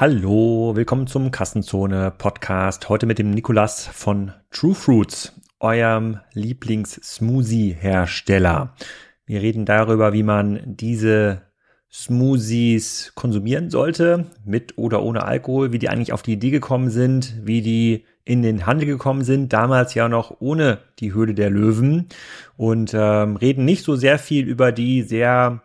Hallo, willkommen zum Kassenzone Podcast. Heute mit dem Nikolas von True Fruits, eurem Lieblings-Smoothie-Hersteller. Wir reden darüber, wie man diese Smoothies konsumieren sollte, mit oder ohne Alkohol, wie die eigentlich auf die Idee gekommen sind, wie die in den Handel gekommen sind, damals ja noch ohne die Höhle der Löwen und ähm, reden nicht so sehr viel über die sehr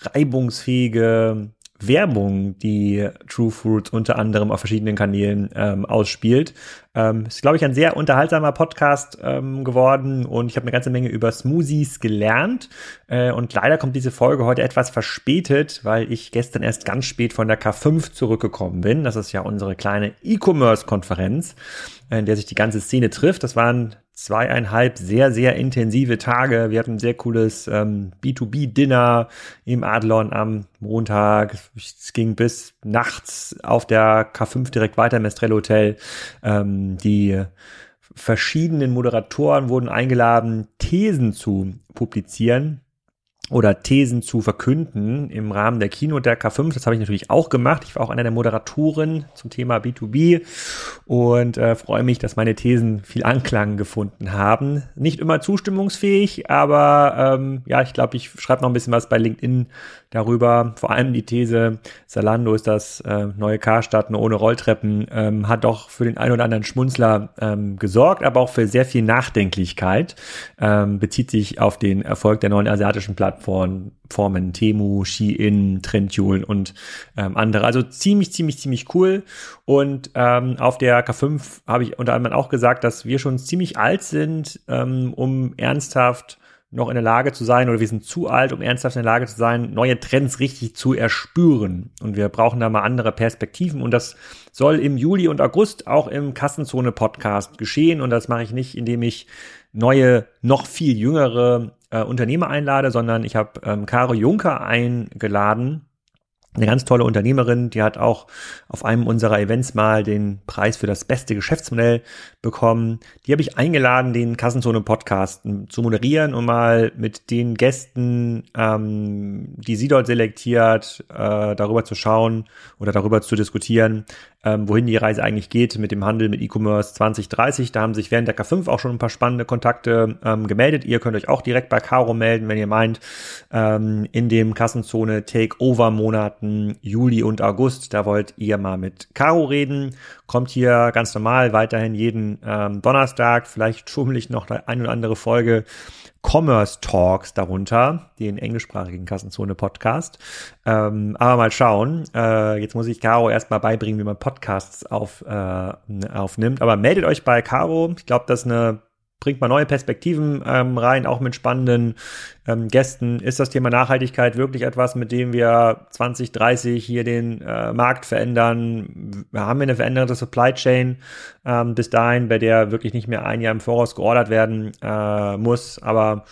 reibungsfähige Werbung, die True Fruits unter anderem auf verschiedenen Kanälen ähm, ausspielt. Ähm, ist, glaube ich, ein sehr unterhaltsamer Podcast ähm, geworden und ich habe eine ganze Menge über Smoothies gelernt. Äh, und leider kommt diese Folge heute etwas verspätet, weil ich gestern erst ganz spät von der K5 zurückgekommen bin. Das ist ja unsere kleine E-Commerce-Konferenz, in der sich die ganze Szene trifft. Das waren zweieinhalb sehr, sehr intensive Tage. Wir hatten ein sehr cooles ähm, B2B-Dinner im Adlon am Montag. Es ging bis nachts auf der K5 direkt weiter im Estrella Hotel. Ähm, die verschiedenen Moderatoren wurden eingeladen, Thesen zu publizieren oder Thesen zu verkünden im Rahmen der Kino der K5. Das habe ich natürlich auch gemacht. Ich war auch einer der Moderatoren zum Thema B2B und äh, freue mich, dass meine Thesen viel Anklang gefunden haben. Nicht immer zustimmungsfähig, aber ähm, ja, ich glaube, ich schreibe noch ein bisschen was bei LinkedIn darüber. Vor allem die These, Salando ist das äh, neue Karstadt nur ohne Rolltreppen, ähm, hat doch für den einen oder anderen Schmunzler ähm, gesorgt, aber auch für sehr viel Nachdenklichkeit. Ähm, bezieht sich auf den Erfolg der neuen asiatischen Plattformen, Formen Temu, Shein, Trendyol und ähm, andere. Also ziemlich, ziemlich, ziemlich cool. Und ähm, auf der K5 habe ich unter anderem auch gesagt, dass wir schon ziemlich alt sind, ähm, um ernsthaft noch in der Lage zu sein oder wir sind zu alt, um ernsthaft in der Lage zu sein, neue Trends richtig zu erspüren. Und wir brauchen da mal andere Perspektiven. Und das soll im Juli und August auch im Kassenzone-Podcast geschehen. Und das mache ich nicht, indem ich neue, noch viel jüngere äh, Unternehmer einlade, sondern ich habe ähm, Caro Juncker eingeladen, eine ganz tolle Unternehmerin, die hat auch auf einem unserer Events mal den Preis für das beste Geschäftsmodell bekommen. Die habe ich eingeladen, den Kassenzone Podcast zu moderieren und mal mit den Gästen, ähm, die sie dort selektiert, äh, darüber zu schauen oder darüber zu diskutieren, ähm, wohin die Reise eigentlich geht mit dem Handel mit E-Commerce 2030. Da haben sich während der K5 auch schon ein paar spannende Kontakte ähm, gemeldet. Ihr könnt euch auch direkt bei Caro melden, wenn ihr meint, ähm, in dem Kassenzone Takeover-Monaten Juli und August, da wollt ihr mal mit Caro reden. Kommt hier ganz normal weiterhin jeden ähm, Donnerstag. Vielleicht schummel ich noch eine oder andere Folge Commerce Talks darunter, den englischsprachigen Kassenzone Podcast. Ähm, aber mal schauen. Äh, jetzt muss ich Caro erstmal beibringen, wie man Podcasts auf, äh, aufnimmt. Aber meldet euch bei Caro. Ich glaube, das eine bringt mal neue Perspektiven ähm, rein, auch mit spannenden ähm, Gästen. Ist das Thema Nachhaltigkeit wirklich etwas, mit dem wir 2030 hier den äh, Markt verändern? Wir haben eine veränderte Supply Chain ähm, bis dahin, bei der wirklich nicht mehr ein Jahr im Voraus geordert werden äh, muss. Aber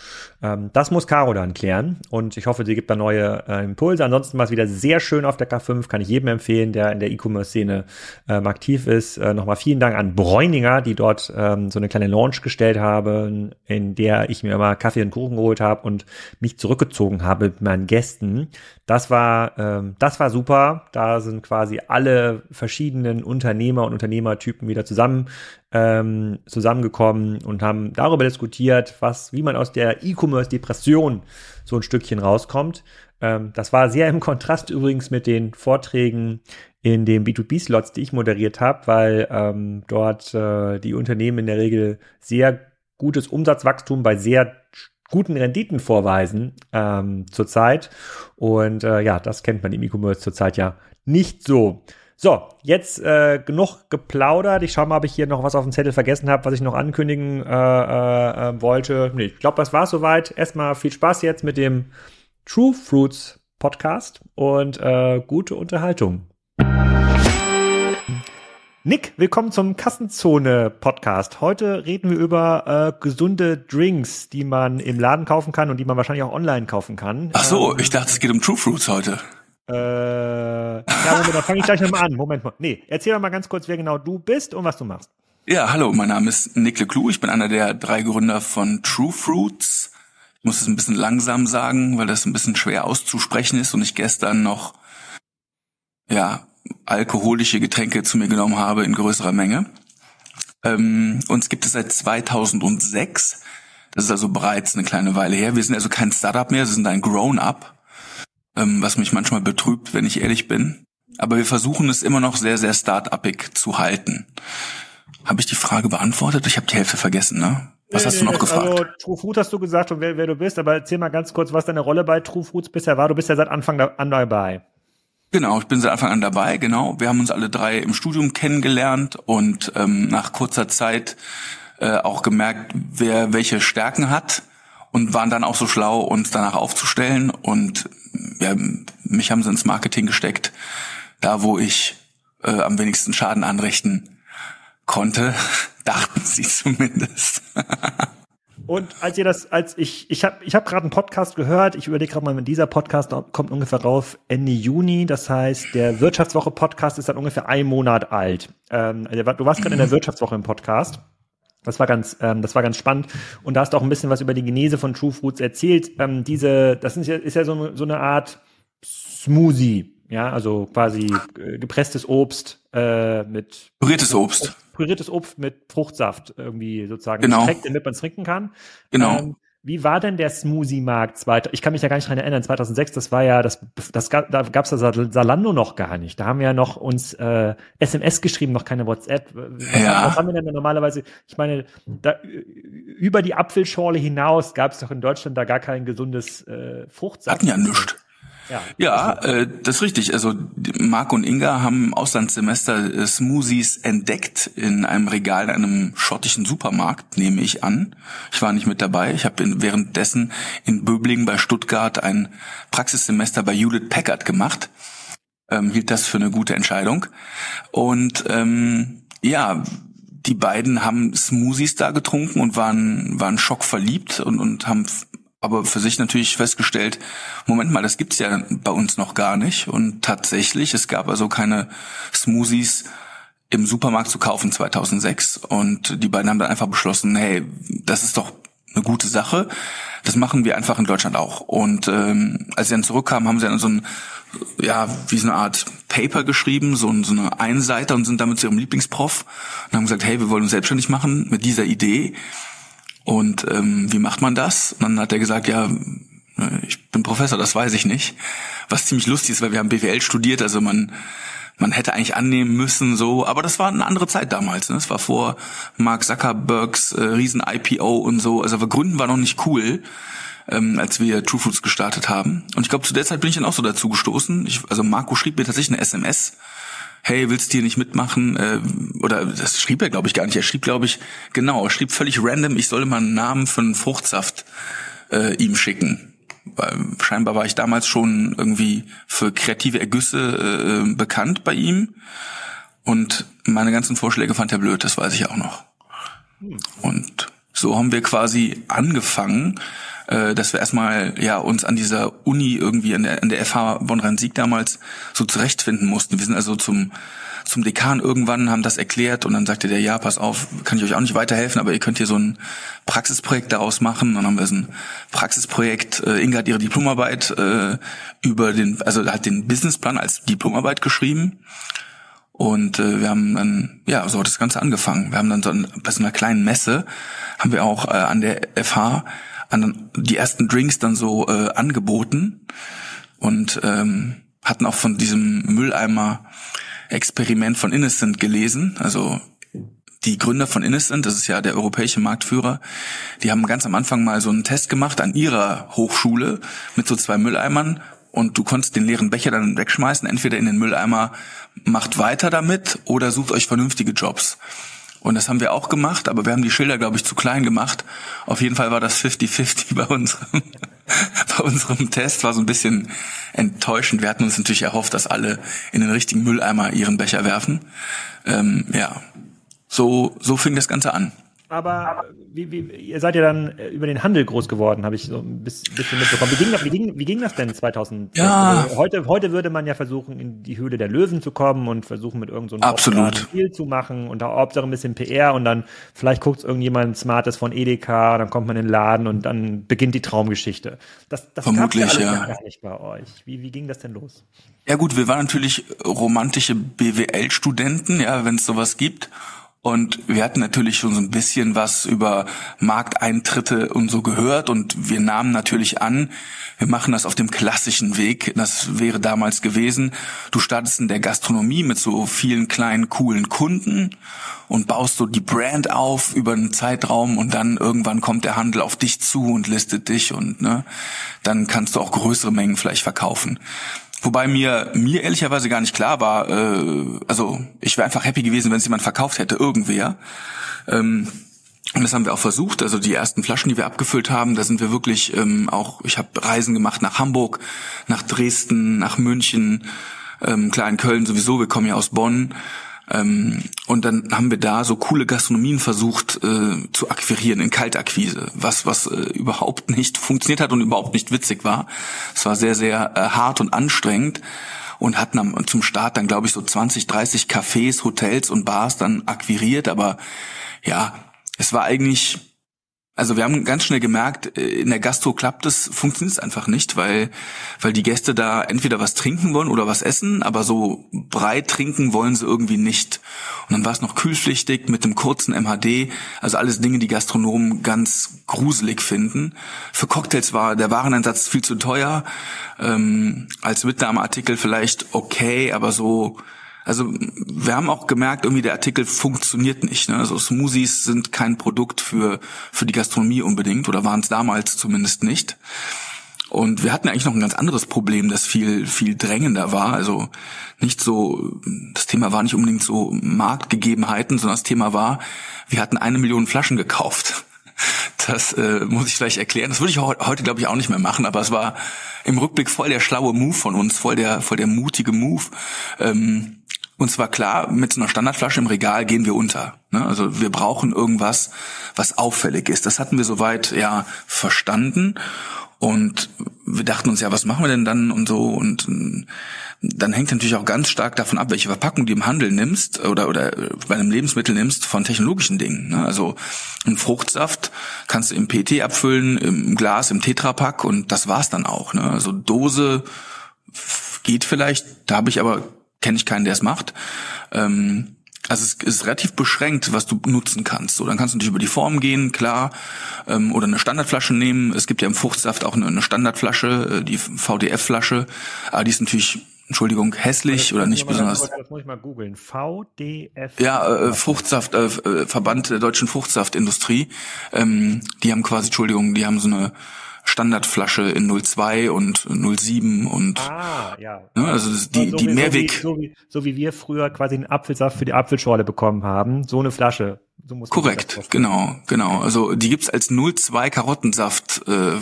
ähm, das muss Caro dann klären und ich hoffe, sie gibt da neue äh, Impulse. Ansonsten war es wieder sehr schön auf der K5, kann ich jedem empfehlen, der in der E-Commerce-Szene ähm, aktiv ist. Äh, Nochmal vielen Dank an Bräuninger, die dort ähm, so eine kleine Launch gestellt haben, in der ich mir immer Kaffee und Kuchen geholt habe und mich zurückgezogen habe mit meinen Gästen. Das war, ähm, das war super. Da sind quasi alle verschiedenen Unternehmer und Unternehmertypen wieder zusammen ähm, zusammengekommen und haben darüber diskutiert, was, wie man aus der E-Commerce-Depression so ein Stückchen rauskommt. Ähm, das war sehr im Kontrast übrigens mit den Vorträgen in den B2B-Slots, die ich moderiert habe, weil ähm, dort äh, die Unternehmen in der Regel sehr gutes Umsatzwachstum bei sehr guten Renditen vorweisen ähm, zurzeit. Und äh, ja, das kennt man im E-Commerce zurzeit ja nicht so. So, jetzt äh, genug geplaudert. Ich schaue mal, ob ich hier noch was auf dem Zettel vergessen habe, was ich noch ankündigen äh, äh, äh wollte. Nee, ich glaube, das war's soweit. Erstmal viel Spaß jetzt mit dem True Fruits Podcast und äh, gute Unterhaltung. Nick, willkommen zum Kassenzone Podcast. Heute reden wir über äh, gesunde Drinks, die man im Laden kaufen kann und die man wahrscheinlich auch online kaufen kann. Ach so, ähm, ich dachte, es geht um True Fruits heute. Äh, ja, Moment, da fange ich gleich nochmal an. Moment mal. Nee, erzähl doch mal ganz kurz, wer genau du bist und was du machst. Ja, hallo, mein Name ist Nick Leclou. Ich bin einer der drei Gründer von True Fruits. Ich muss es ein bisschen langsam sagen, weil das ein bisschen schwer auszusprechen ist und ich gestern noch, ja, alkoholische Getränke zu mir genommen habe in größerer Menge. Ähm, uns gibt es seit 2006. Das ist also bereits eine kleine Weile her. Wir sind also kein Startup mehr, wir sind ein Grown-up, ähm, was mich manchmal betrübt, wenn ich ehrlich bin. Aber wir versuchen es immer noch sehr, sehr start-upig zu halten. Habe ich die Frage beantwortet? Ich habe die Hälfte vergessen, ne? Was hast du noch gefragt? Also True Food hast du gesagt und wer, wer, du bist, aber erzähl mal ganz kurz, was deine Rolle bei True Foods bisher war. Du bist ja seit Anfang an dabei. Genau, ich bin seit Anfang an dabei, genau. Wir haben uns alle drei im Studium kennengelernt und ähm, nach kurzer Zeit äh, auch gemerkt, wer welche Stärken hat und waren dann auch so schlau, uns danach aufzustellen. Und ja, mich haben sie ins Marketing gesteckt, da wo ich äh, am wenigsten Schaden anrichten konnte, dachten sie zumindest. Und als ihr das, als ich, ich habe ich hab gerade einen Podcast gehört, ich überlege gerade mal, wenn dieser Podcast kommt ungefähr rauf Ende Juni, das heißt, der Wirtschaftswoche-Podcast ist dann ungefähr ein Monat alt. Ähm, also du warst gerade in der Wirtschaftswoche im Podcast. Das war ganz, ähm, das war ganz spannend. Und da hast du auch ein bisschen was über die Genese von True Fruits erzählt. Ähm, diese, das ist ja, ist ja so, so eine Art Smoothie, ja, also quasi äh, gepresstes Obst äh, mit püriertes Obst püriertes Obst mit Fruchtsaft irgendwie sozusagen genau. gestreckt, damit man es trinken kann. Genau. Ähm, wie war denn der Smoothie-Markt? Ich kann mich ja gar nicht dran erinnern. 2006, das war ja, das, das gab, da gab's das Salando noch gar nicht. Da haben wir ja noch uns äh, SMS geschrieben, noch keine WhatsApp. Was, ja. was haben wir denn normalerweise? Ich meine, da, über die Apfelschorle hinaus gab es doch in Deutschland da gar kein gesundes äh, Fruchtsaft. Hatten ja nichts. Ja, ja äh, das ist richtig. Also Marc und Inga haben im Auslandssemester äh, Smoothies entdeckt in einem Regal in einem schottischen Supermarkt, nehme ich an. Ich war nicht mit dabei. Ich habe währenddessen in Böblingen bei Stuttgart ein Praxissemester bei Hewlett Packard gemacht. Ähm, hielt das für eine gute Entscheidung. Und ähm, ja, die beiden haben Smoothies da getrunken und waren, waren schockverliebt und, und haben aber für sich natürlich festgestellt, Moment mal, das gibt's ja bei uns noch gar nicht. Und tatsächlich, es gab also keine Smoothies im Supermarkt zu kaufen 2006. Und die beiden haben dann einfach beschlossen, hey, das ist doch eine gute Sache. Das machen wir einfach in Deutschland auch. Und ähm, als sie dann zurückkamen, haben sie dann so ein, ja, wie so eine Art Paper geschrieben, so, so eine Einseite und sind damit zu ihrem Lieblingsprof und haben gesagt, hey, wir wollen uns selbstständig machen mit dieser Idee. Und ähm, wie macht man das? Und dann hat er gesagt, ja, ich bin Professor, das weiß ich nicht. Was ziemlich lustig ist, weil wir haben BWL studiert, also man man hätte eigentlich annehmen müssen, so, aber das war eine andere Zeit damals. Ne? Das war vor Mark Zuckerbergs äh, riesen IPO und so. Also wir Gründen war noch nicht cool, ähm, als wir True Foods gestartet haben. Und ich glaube, zu der Zeit bin ich dann auch so dazu gestoßen. Ich, also Marco schrieb mir tatsächlich eine SMS hey, willst du hier nicht mitmachen? Äh, oder das schrieb er, glaube ich, gar nicht. Er schrieb, glaube ich, genau, er schrieb völlig random, ich solle mal einen Namen für einen Fruchtsaft äh, ihm schicken. Weil scheinbar war ich damals schon irgendwie für kreative Ergüsse äh, bekannt bei ihm. Und meine ganzen Vorschläge fand er blöd, das weiß ich auch noch. Und so haben wir quasi angefangen, äh, dass wir erstmal ja uns an dieser Uni irgendwie an der, an der FH Bonn-Rhein-Sieg damals so zurechtfinden mussten. Wir sind also zum zum Dekan irgendwann, haben das erklärt und dann sagte der, ja, pass auf, kann ich euch auch nicht weiterhelfen, aber ihr könnt hier so ein Praxisprojekt daraus machen. dann haben wir so ein Praxisprojekt, äh, Inga hat ihre Diplomarbeit äh, über den, also hat den Businessplan als Diplomarbeit geschrieben. Und äh, wir haben dann, ja, so hat das Ganze angefangen. Wir haben dann so ein, bei so einer kleinen Messe, haben wir auch äh, an der FH an die ersten Drinks dann so äh, angeboten und ähm, hatten auch von diesem Mülleimer-Experiment von Innocent gelesen. Also die Gründer von Innocent, das ist ja der europäische Marktführer, die haben ganz am Anfang mal so einen Test gemacht an ihrer Hochschule mit so zwei Mülleimern und du konntest den leeren Becher dann wegschmeißen, entweder in den Mülleimer, macht weiter damit oder sucht euch vernünftige Jobs. Und das haben wir auch gemacht, aber wir haben die Schilder, glaube ich, zu klein gemacht. Auf jeden Fall war das 50-50 bei unserem, bei unserem Test, war so ein bisschen enttäuschend. Wir hatten uns natürlich erhofft, dass alle in den richtigen Mülleimer ihren Becher werfen. Ähm, ja, so, so fing das Ganze an. Aber wie, wie, ihr seid ja dann äh, über den Handel groß geworden, habe ich so ein bisschen mitbekommen. Wie ging, wie ging, wie ging das denn 2000? Ja. Also heute, heute würde man ja versuchen, in die Höhle der Löwen zu kommen und versuchen, mit irgendeinem so Absolut. Spiel zu machen und da Hauptsache ein bisschen PR und dann vielleicht guckt irgendjemand Smartes von Edeka, dann kommt man in den Laden und dann beginnt die Traumgeschichte. Das, das Vermutlich, ja. gar nicht bei euch. Wie, wie ging das denn los? Ja gut, wir waren natürlich romantische BWL-Studenten, ja, wenn es sowas gibt. Und wir hatten natürlich schon so ein bisschen was über Markteintritte und so gehört und wir nahmen natürlich an, wir machen das auf dem klassischen Weg. Das wäre damals gewesen. Du startest in der Gastronomie mit so vielen kleinen, coolen Kunden und baust so die Brand auf über einen Zeitraum und dann irgendwann kommt der Handel auf dich zu und listet dich und ne, dann kannst du auch größere Mengen vielleicht verkaufen. Wobei mir mir ehrlicherweise gar nicht klar war, äh, also ich wäre einfach happy gewesen, wenn es jemand verkauft hätte, irgendwer. Ähm, und das haben wir auch versucht. Also die ersten Flaschen, die wir abgefüllt haben, da sind wir wirklich ähm, auch. Ich habe Reisen gemacht nach Hamburg, nach Dresden, nach München, ähm, klar in Köln sowieso. Wir kommen ja aus Bonn. Ähm, und dann haben wir da so coole Gastronomien versucht äh, zu akquirieren in Kaltakquise, was was äh, überhaupt nicht funktioniert hat und überhaupt nicht witzig war. Es war sehr sehr äh, hart und anstrengend und hatten am, zum Start dann glaube ich so 20, 30 Cafés, Hotels und Bars dann akquiriert, aber ja, es war eigentlich also wir haben ganz schnell gemerkt, äh, in der Gastro klappt es, funktioniert es einfach nicht, weil, weil die Gäste da entweder was trinken wollen oder was essen, aber so breit trinken wollen sie irgendwie nicht. Und dann war es noch kühlpflichtig mit dem kurzen MHD, also alles Dinge, die Gastronomen ganz gruselig finden. Für Cocktails war der Wareneinsatz viel zu teuer, ähm, als Mitnahmeartikel vielleicht okay, aber so also wir haben auch gemerkt, irgendwie der Artikel funktioniert nicht. Ne? Also Smoothies sind kein Produkt für, für die Gastronomie unbedingt oder waren es damals zumindest nicht. Und wir hatten eigentlich noch ein ganz anderes Problem, das viel, viel drängender war. Also nicht so, das Thema war nicht unbedingt so Marktgegebenheiten, sondern das Thema war, wir hatten eine Million Flaschen gekauft. Das äh, muss ich vielleicht erklären. Das würde ich heute, glaube ich, auch nicht mehr machen, aber es war im Rückblick voll der schlaue Move von uns, voll der, voll der mutige Move. Ähm, und zwar klar, mit so einer Standardflasche im Regal gehen wir unter. Ne? Also wir brauchen irgendwas, was auffällig ist. Das hatten wir soweit ja verstanden. Und wir dachten uns ja, was machen wir denn dann und so. Und äh, dann hängt natürlich auch ganz stark davon ab, welche Verpackung du im Handel nimmst oder, oder bei einem Lebensmittel nimmst von technologischen Dingen. Ne? Also einen Fruchtsaft kannst du im PT abfüllen, im Glas, im Tetrapack und das war's dann auch. Ne? Also Dose geht vielleicht, da habe ich aber kenne ich keinen, der es macht. Ähm, also es ist relativ beschränkt, was du nutzen kannst. So, dann kannst du natürlich über die Form gehen, klar, ähm, oder eine Standardflasche nehmen. Es gibt ja im Fruchtsaft auch eine, eine Standardflasche, äh, die VDF-Flasche, aber die ist natürlich Entschuldigung, hässlich oder nicht besonders. Mal, das muss ich mal googeln. VDF. Ja, äh, Fruchtsaft, äh, äh, Verband der deutschen Fruchtsaftindustrie. Ähm, die haben quasi, Entschuldigung, die haben so eine Standardflasche in 02 und 07 und ah, ja. Ne, also die, so, die Mehrweg. So wie, so wie wir früher quasi einen Apfelsaft für die Apfelschorle bekommen haben, so eine Flasche. So muss Korrekt, genau, genau. Also die gibt's als 02 Karottensaft äh,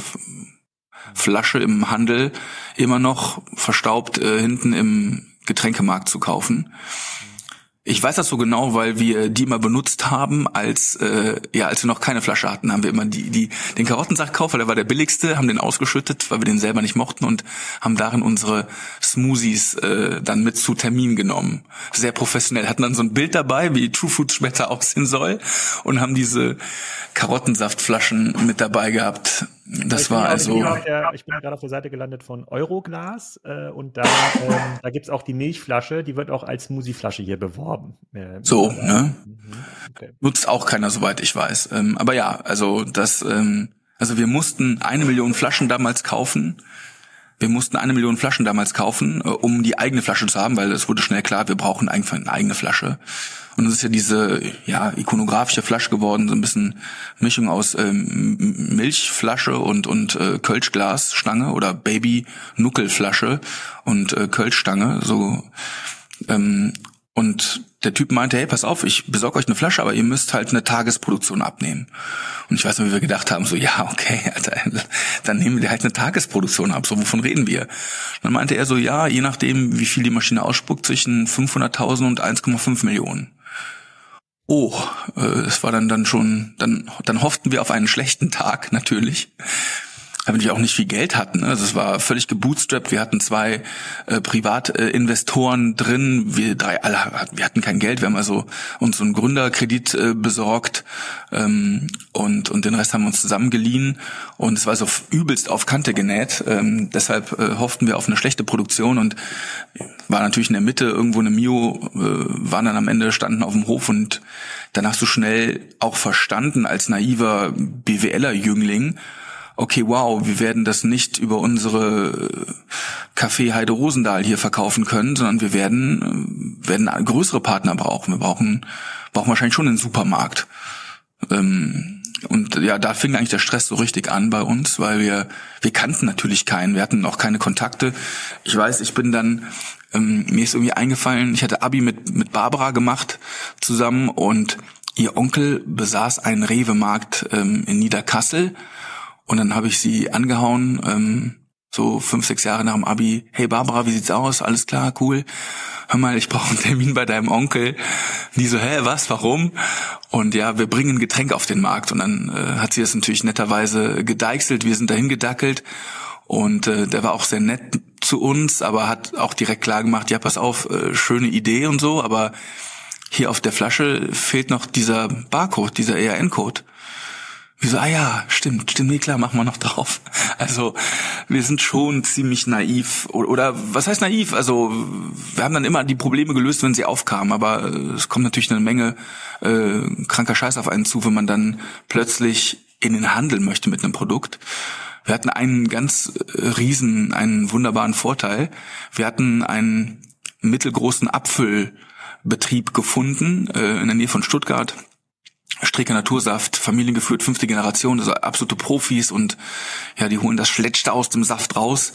Flasche im Handel immer noch verstaubt äh, hinten im Getränkemarkt zu kaufen. Ich weiß das so genau, weil wir die immer benutzt haben, als äh, ja, als wir noch keine Flasche hatten, haben wir immer die, die den Karottensaft gekauft, weil der war der billigste, haben den ausgeschüttet, weil wir den selber nicht mochten und haben darin unsere Smoothies äh, dann mit zu Termin genommen. Sehr professionell. Hatten dann so ein Bild dabei, wie True Fruit Schmetter aussehen soll und haben diese Karottensaftflaschen mit dabei gehabt. Das war also. Der, ich bin gerade auf der Seite gelandet von Euroglas äh, und da, ähm, da gibt's auch die Milchflasche, die wird auch als Smoothieflasche hier beworben. Äh, so, ne? Mhm. Okay. Nutzt auch keiner, soweit ich weiß. Ähm, aber ja, also das, ähm, also wir mussten eine Million Flaschen damals kaufen. Wir mussten eine Million Flaschen damals kaufen, äh, um die eigene Flasche zu haben, weil es wurde schnell klar, wir brauchen einfach eine eigene Flasche. Und es ist ja diese ja ikonografische Flasche geworden, so ein bisschen Mischung aus ähm, Milchflasche und und äh, Kölschglasstange oder Baby Nuckelflasche und äh, Kölschstange so ähm, und der Typ meinte, hey, pass auf, ich besorge euch eine Flasche, aber ihr müsst halt eine Tagesproduktion abnehmen. Und ich weiß noch, wie wir gedacht haben, so, ja, okay, Alter, dann nehmen wir halt eine Tagesproduktion ab, so, wovon reden wir? Und dann meinte er so, ja, je nachdem, wie viel die Maschine ausspuckt, zwischen 500.000 und 1,5 Millionen. Oh, es war dann dann schon, dann dann hofften wir auf einen schlechten Tag natürlich weil wir auch nicht viel Geld hatten. Ne? Also es war völlig gebootstrapped. Wir hatten zwei äh, Privatinvestoren äh, drin. Wir drei alle, wir hatten kein Geld. Wir haben also uns so einen Gründerkredit äh, besorgt ähm, und und den Rest haben wir uns zusammengeliehen. Und es war so übelst auf Kante genäht. Ähm, deshalb äh, hofften wir auf eine schlechte Produktion und war natürlich in der Mitte irgendwo eine Mio. Äh, waren dann am Ende standen auf dem Hof und danach so schnell auch verstanden als naiver BWLer-Jüngling okay, wow, wir werden das nicht über unsere Café Heide Rosendahl hier verkaufen können, sondern wir werden, werden größere Partner brauchen. Wir brauchen, brauchen wahrscheinlich schon einen Supermarkt. Ähm, und ja, da fing eigentlich der Stress so richtig an bei uns, weil wir, wir kannten natürlich keinen, wir hatten auch keine Kontakte. Ich weiß, ich bin dann, ähm, mir ist irgendwie eingefallen, ich hatte Abi mit, mit Barbara gemacht zusammen und ihr Onkel besaß einen Rewe-Markt ähm, in Niederkassel und dann habe ich sie angehauen, ähm, so fünf, sechs Jahre nach dem Abi. Hey Barbara, wie sieht's aus? Alles klar, cool. Hör mal, ich brauche einen Termin bei deinem Onkel. Die so, hä, was, warum? Und ja, wir bringen ein Getränk auf den Markt. Und dann äh, hat sie das natürlich netterweise gedeichselt. Wir sind dahin gedackelt. Und äh, der war auch sehr nett zu uns, aber hat auch direkt klar gemacht, ja, pass auf, äh, schöne Idee und so, aber hier auf der Flasche fehlt noch dieser Barcode, dieser ERN-Code. Wir so, ah ja, stimmt, stimmt, nee, klar, machen wir noch drauf. Also wir sind schon ziemlich naiv. Oder, oder was heißt naiv? Also wir haben dann immer die Probleme gelöst, wenn sie aufkamen, aber äh, es kommt natürlich eine Menge äh, kranker Scheiß auf einen zu, wenn man dann plötzlich in den Handel möchte mit einem Produkt. Wir hatten einen ganz äh, riesen, einen wunderbaren Vorteil. Wir hatten einen mittelgroßen Apfelbetrieb gefunden äh, in der Nähe von Stuttgart Strecker Natursaft, familiengeführt, fünfte Generation, also absolute Profis und ja, die holen das Schletzte aus dem Saft raus.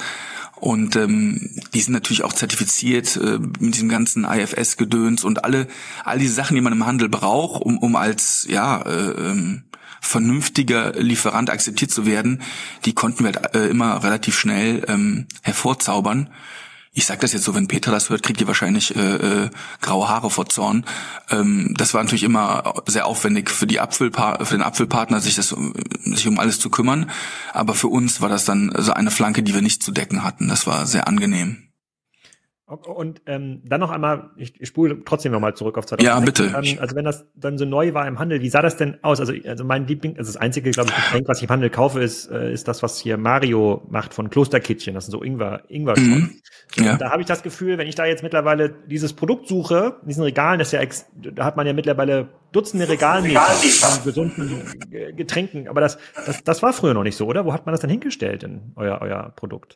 Und ähm, die sind natürlich auch zertifiziert äh, mit diesem ganzen IFS-Gedöns und alle, all diese Sachen, die man im Handel braucht, um, um als ja äh, ähm, vernünftiger Lieferant akzeptiert zu werden, die konnten wir halt, äh, immer relativ schnell ähm, hervorzaubern ich sage das jetzt so, wenn Peter das hört, kriegt ihr wahrscheinlich äh, äh, graue Haare vor Zorn. Ähm, das war natürlich immer sehr aufwendig für die Apfelpa für den Apfelpartner, sich das sich um alles zu kümmern. Aber für uns war das dann so eine Flanke, die wir nicht zu decken hatten. Das war sehr angenehm. Und ähm, dann noch einmal, ich, ich spule trotzdem noch mal zurück auf 2006. Ja, bitte. Ähm, also wenn das dann so neu war im Handel, wie sah das denn aus? Also, also mein Liebling, also das einzige, glaube ich, Getränk, was ich im Handel kaufe, ist, äh, ist das, was hier Mario macht von Klosterkittchen. Das sind so Ingwer, Ingwer mhm. Ja. Da habe ich das Gefühl, wenn ich da jetzt mittlerweile dieses Produkt suche, in diesen Regalen, das ist ja, ex, da hat man ja mittlerweile Dutzende Regalmeter von gesunden Getränken. Aber das, das, das war früher noch nicht so, oder? Wo hat man das dann hingestellt in euer, euer Produkt?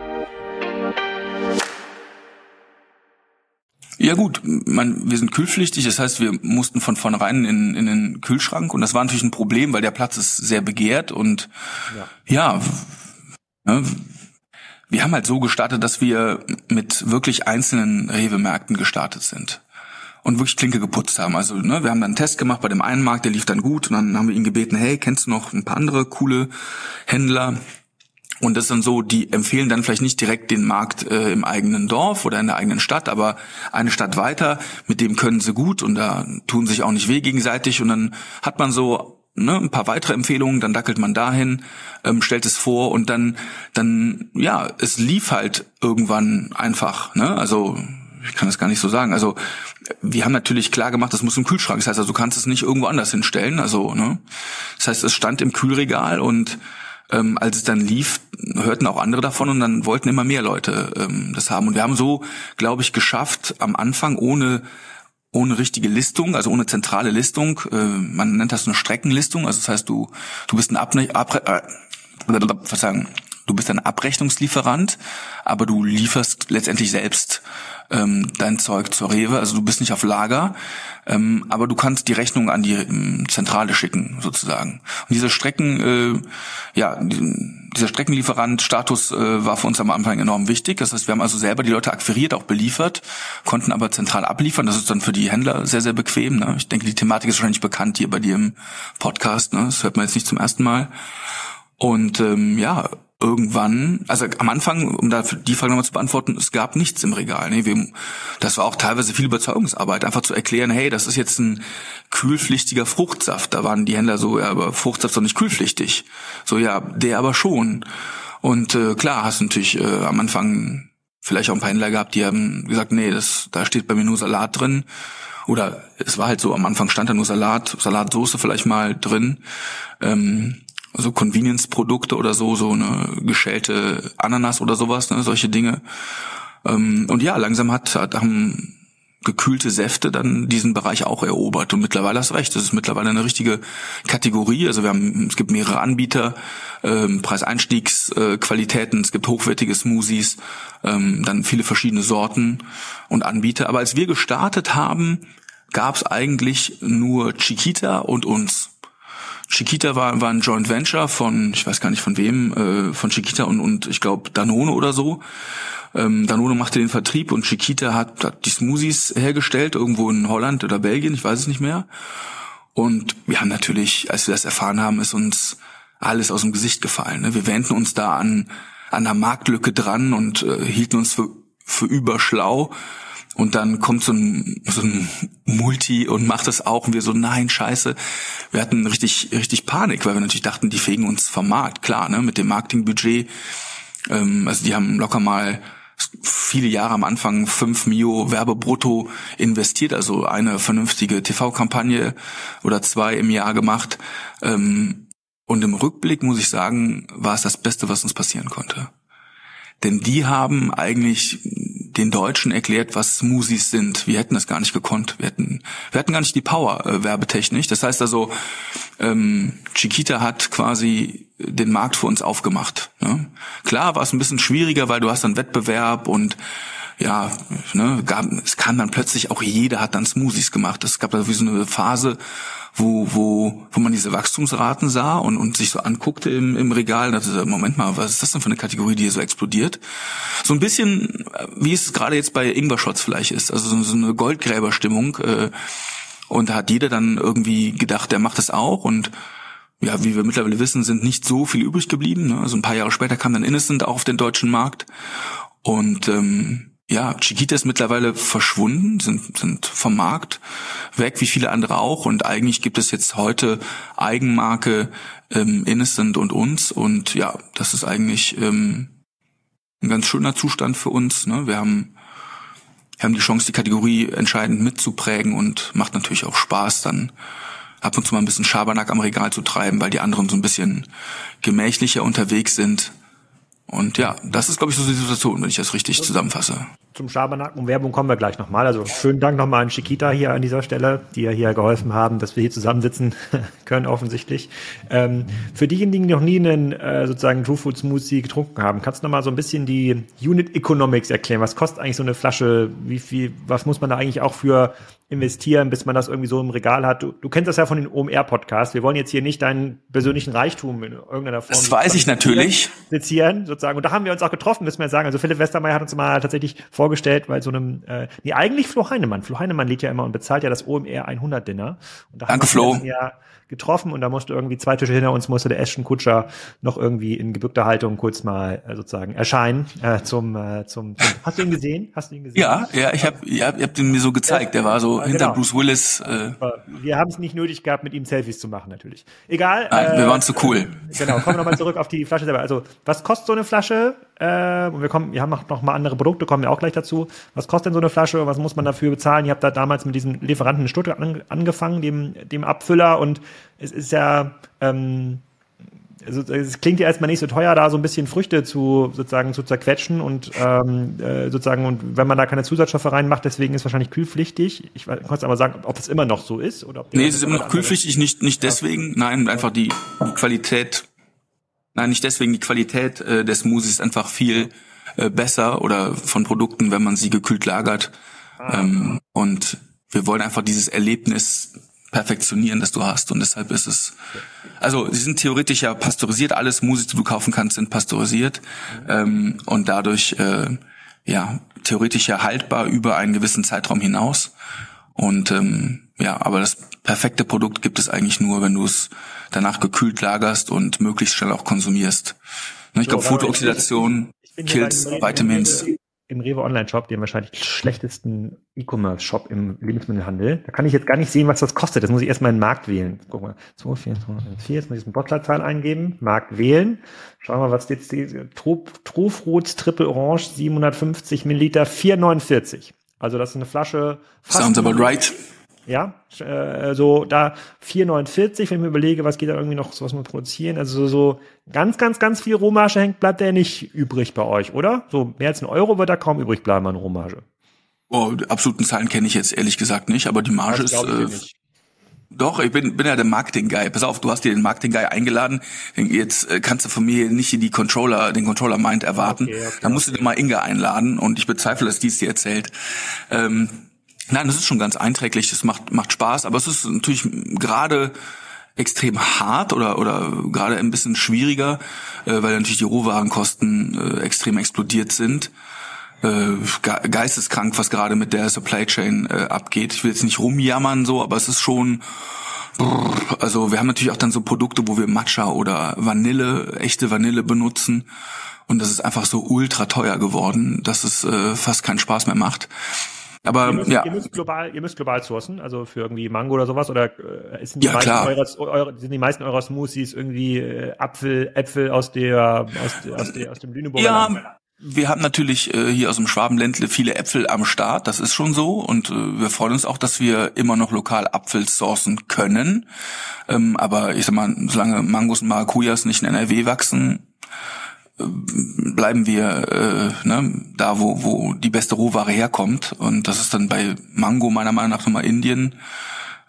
Ja gut, man, wir sind kühlpflichtig, das heißt, wir mussten von vornherein in, in den Kühlschrank und das war natürlich ein Problem, weil der Platz ist sehr begehrt und ja, ja ne, wir haben halt so gestartet, dass wir mit wirklich einzelnen Rewe-Märkten gestartet sind und wirklich Klinke geputzt haben. Also ne, wir haben dann einen Test gemacht bei dem einen Markt, der lief dann gut und dann haben wir ihn gebeten, hey, kennst du noch ein paar andere coole Händler? Und das dann so, die empfehlen dann vielleicht nicht direkt den Markt äh, im eigenen Dorf oder in der eigenen Stadt, aber eine Stadt weiter, mit dem können sie gut und da tun sich auch nicht weh gegenseitig und dann hat man so ne, ein paar weitere Empfehlungen, dann dackelt man dahin, ähm, stellt es vor und dann, dann, ja, es lief halt irgendwann einfach, ne, also ich kann das gar nicht so sagen. Also wir haben natürlich klar gemacht, das muss im Kühlschrank. Das heißt, also du kannst es nicht irgendwo anders hinstellen. Also ne, das heißt, es stand im Kühlregal und ähm, als es dann lief, hörten auch andere davon und dann wollten immer mehr Leute ähm, das haben. Und wir haben so, glaube ich, geschafft, am Anfang ohne ohne richtige Listung, also ohne zentrale Listung, äh, man nennt das eine Streckenlistung, also das heißt, du du bist ein Abre Abre äh, Verzeihung, du bist ein Abrechnungslieferant, aber du lieferst letztendlich selbst ähm, dein Zeug zur Rewe. Also du bist nicht auf Lager, ähm, aber du kannst die Rechnung an die ähm, Zentrale schicken, sozusagen. Und diese Strecken, äh, ja, dieser Streckenlieferant-Status äh, war für uns am Anfang enorm wichtig. Das heißt, wir haben also selber die Leute akquiriert, auch beliefert, konnten aber zentral abliefern. Das ist dann für die Händler sehr, sehr bequem. Ne? Ich denke, die Thematik ist wahrscheinlich bekannt hier bei dir im Podcast. Ne? Das hört man jetzt nicht zum ersten Mal. Und ähm, ja, irgendwann, also am Anfang, um da die Frage nochmal zu beantworten, es gab nichts im Regal. Nee, wir, das war auch teilweise viel Überzeugungsarbeit, einfach zu erklären, hey, das ist jetzt ein kühlpflichtiger Fruchtsaft. Da waren die Händler so, ja, aber Fruchtsaft ist doch nicht kühlpflichtig. So, ja, der aber schon. Und äh, klar, hast du natürlich äh, am Anfang vielleicht auch ein paar Händler gehabt, die haben gesagt, nee, das, da steht bei mir nur Salat drin. Oder es war halt so, am Anfang stand da nur Salat, Salatsoße vielleicht mal drin. Ähm, so Convenience-Produkte oder so, so eine geschälte Ananas oder sowas, ne, solche Dinge. Ähm, und ja, langsam hat, hat haben gekühlte Säfte dann diesen Bereich auch erobert. Und mittlerweile hast recht, das ist mittlerweile eine richtige Kategorie. Also wir haben, es gibt mehrere Anbieter, ähm, Preiseinstiegsqualitäten, äh, es gibt hochwertige Smoothies, ähm, dann viele verschiedene Sorten und Anbieter. Aber als wir gestartet haben, gab es eigentlich nur Chiquita und uns. Chiquita war, war ein Joint Venture von, ich weiß gar nicht von wem, äh, von Chiquita und, und ich glaube Danone oder so. Ähm, Danone machte den Vertrieb und Chiquita hat, hat die Smoothies hergestellt, irgendwo in Holland oder Belgien, ich weiß es nicht mehr. Und wir haben natürlich, als wir das erfahren haben, ist uns alles aus dem Gesicht gefallen. Ne? Wir wenden uns da an, an der Marktlücke dran und äh, hielten uns für, für überschlau und dann kommt so ein, so ein Multi und macht das auch und wir so, nein, scheiße. Wir hatten richtig, richtig Panik, weil wir natürlich dachten, die fegen uns vom Markt. Klar, ne, mit dem Marketingbudget. Ähm, also die haben locker mal viele Jahre am Anfang fünf Mio Werbebrutto investiert, also eine vernünftige TV-Kampagne oder zwei im Jahr gemacht. Ähm, und im Rückblick muss ich sagen, war es das Beste, was uns passieren konnte. Denn die haben eigentlich den Deutschen erklärt, was Smoothies sind. Wir hätten das gar nicht gekonnt. Wir hätten, wir hatten gar nicht die Power äh, werbetechnisch. Das heißt also, ähm, Chiquita hat quasi den Markt für uns aufgemacht. Ne? Klar war es ein bisschen schwieriger, weil du hast dann Wettbewerb und ja, ne, gab, es kam dann plötzlich auch jeder hat dann Smoothies gemacht. Es gab da wie so eine Phase, wo, wo, wo man diese Wachstumsraten sah und, und sich so anguckte im, im Regal und dachte, Moment mal, was ist das denn für eine Kategorie, die hier so explodiert? So ein bisschen, wie es gerade jetzt bei Ingwer-Shots vielleicht ist, also so eine Goldgräberstimmung. Äh, und da hat jeder dann irgendwie gedacht, der macht das auch und ja, wie wir mittlerweile wissen, sind nicht so viel übrig geblieben. Ne? Also ein paar Jahre später kam dann Innocent auch auf den deutschen Markt. Und ähm, ja, Chiquita ist mittlerweile verschwunden, sind, sind vom Markt weg, wie viele andere auch. Und eigentlich gibt es jetzt heute Eigenmarke ähm, Innocent und uns. Und ja, das ist eigentlich ähm, ein ganz schöner Zustand für uns. Ne? Wir haben haben die Chance, die Kategorie entscheidend mitzuprägen und macht natürlich auch Spaß, dann ab und zu mal ein bisschen Schabernack am Regal zu treiben, weil die anderen so ein bisschen gemächlicher unterwegs sind. Und ja, das ist, glaube ich, so die Situation, wenn ich das richtig zusammenfasse. Zum Schabernack und Werbung kommen wir gleich nochmal. Also schönen Dank nochmal an Chiquita hier an dieser Stelle, die ja hier geholfen haben, dass wir hier zusammensitzen können, offensichtlich. Ähm, für diejenigen, die noch nie einen äh, sozusagen True Food Smoothie getrunken haben, kannst du nochmal so ein bisschen die Unit Economics erklären? Was kostet eigentlich so eine Flasche? Wie viel, was muss man da eigentlich auch für investieren, bis man das irgendwie so im Regal hat. Du, du kennst das ja von den OMR-Podcasts. Wir wollen jetzt hier nicht deinen persönlichen Reichtum in irgendeiner Form. Das weiß ich natürlich. Sezieren, sozusagen. Und da haben wir uns auch getroffen, müssen wir sagen. Also Philipp Westermeier hat uns mal tatsächlich vorgestellt, weil so einem, äh, nee, eigentlich Flo Heinemann. Flo Heinemann lädt ja immer und bezahlt ja das OMR 100 Dinner. Und da Danke, Flo. Ja, getroffen und da musste irgendwie zwei Tische hinter uns musste der Ashton Kutscher noch irgendwie in gebückter Haltung kurz mal äh, sozusagen erscheinen äh, zum, äh, zum, zum Hast du ihn gesehen? Hast du ihn gesehen? Ja, ja, ich habe ja, ihr habt ihn mir so gezeigt. Der war so ja, hinter genau. Bruce Willis. Äh. Wir haben es nicht nötig gehabt, mit ihm Selfies zu machen natürlich. Egal. Nein, äh, wir waren zu cool. Genau, kommen wir nochmal zurück auf die Flasche selber. Also was kostet so eine Flasche? Äh, und wir kommen, wir haben noch mal andere Produkte, kommen wir auch gleich dazu. Was kostet denn so eine Flasche? Was muss man dafür bezahlen? Ich habe da damals mit diesem Lieferanten in Stuttgart angefangen, dem, dem Abfüller und es ist ja, ähm, also es klingt ja erstmal nicht so teuer, da so ein bisschen Früchte zu sozusagen zu zerquetschen und ähm, äh, sozusagen und wenn man da keine Zusatzstoffe reinmacht, deswegen ist wahrscheinlich kühlpflichtig. Ich kann es aber sagen, ob es immer noch so ist oder ob Nee, es ist immer noch kühlpflichtig, nicht nicht deswegen, nein, einfach die, die Qualität. Nein, nicht deswegen die Qualität äh, des Smoothies ist einfach viel äh, besser oder von Produkten, wenn man sie gekühlt lagert. Ah. Ähm, und wir wollen einfach dieses Erlebnis perfektionieren, das du hast. Und deshalb ist es, also sie sind theoretisch ja pasteurisiert, alles Smoothies, die du kaufen kannst, sind pasteurisiert ähm, und dadurch äh, ja theoretisch ja haltbar über einen gewissen Zeitraum hinaus. Und ähm, ja, aber das perfekte Produkt gibt es eigentlich nur, wenn du es danach gekühlt lagerst und möglichst schnell auch konsumierst. Ich glaube, Photooxidation, Kills, Vitamins im Rewe Online-Shop, den wahrscheinlich schlechtesten E-Commerce-Shop im Lebensmittelhandel. Da kann ich jetzt gar nicht sehen, was das kostet. Das muss ich erstmal in den Markt wählen. Guck mal, 2, 4, 2, 4, jetzt muss ich eine Bottlerzahl eingeben, Markt wählen. Schauen wir mal, was jetzt die Trufrot Triple Orange 750 Milliliter 4,49. Also das ist eine Flasche. Sounds about right. Ja, äh, so da 4,49, wenn ich mir überlege, was geht da irgendwie noch, was wir produzieren. Also so ganz, ganz, ganz viel Rohmarge hängt, bleibt der nicht übrig bei euch, oder? So mehr als ein Euro wird da kaum übrig bleiben an Rohmarge. Oh, die absoluten Zahlen kenne ich jetzt ehrlich gesagt nicht, aber die Marge ist. Äh, doch, ich bin, bin ja der Marketing-Guy. Pass auf, du hast dir den Marketing-Guy eingeladen. Jetzt äh, kannst du von mir nicht die Controller, den Controller-Mind erwarten. Okay, okay, da musst du dir mal Inga einladen und ich bezweifle, dass die es dir erzählt. Ähm, Nein, das ist schon ganz einträglich, es macht, macht Spaß, aber es ist natürlich gerade extrem hart oder oder gerade ein bisschen schwieriger, äh, weil natürlich die Rohwarenkosten äh, extrem explodiert sind. Äh, geisteskrank, was gerade mit der Supply Chain äh, abgeht. Ich will jetzt nicht rumjammern so, aber es ist schon also wir haben natürlich auch dann so Produkte, wo wir Matcha oder Vanille, echte Vanille benutzen und das ist einfach so ultra teuer geworden, dass es äh, fast keinen Spaß mehr macht. Aber ihr müsst, ja. Ihr müsst global, ihr müsst global sourcen, also für irgendwie Mango oder sowas, oder äh, sind die ja, meisten eurer, eure, sind die meisten eurer Smoothies irgendwie äh, Apfel, Äpfel aus der, aus, aus, der, aus dem Lüneburger ja. Land? Wir haben natürlich äh, hier aus dem Schwabenländle viele Äpfel am Start, das ist schon so. Und äh, wir freuen uns auch, dass wir immer noch lokal Apfel sourcen können. Ähm, aber ich sag mal, solange Mangos und Maracujas nicht in NRW wachsen, bleiben wir äh, ne, da, wo, wo die beste Rohware herkommt. Und das ist dann bei Mango meiner Meinung nach nochmal Indien.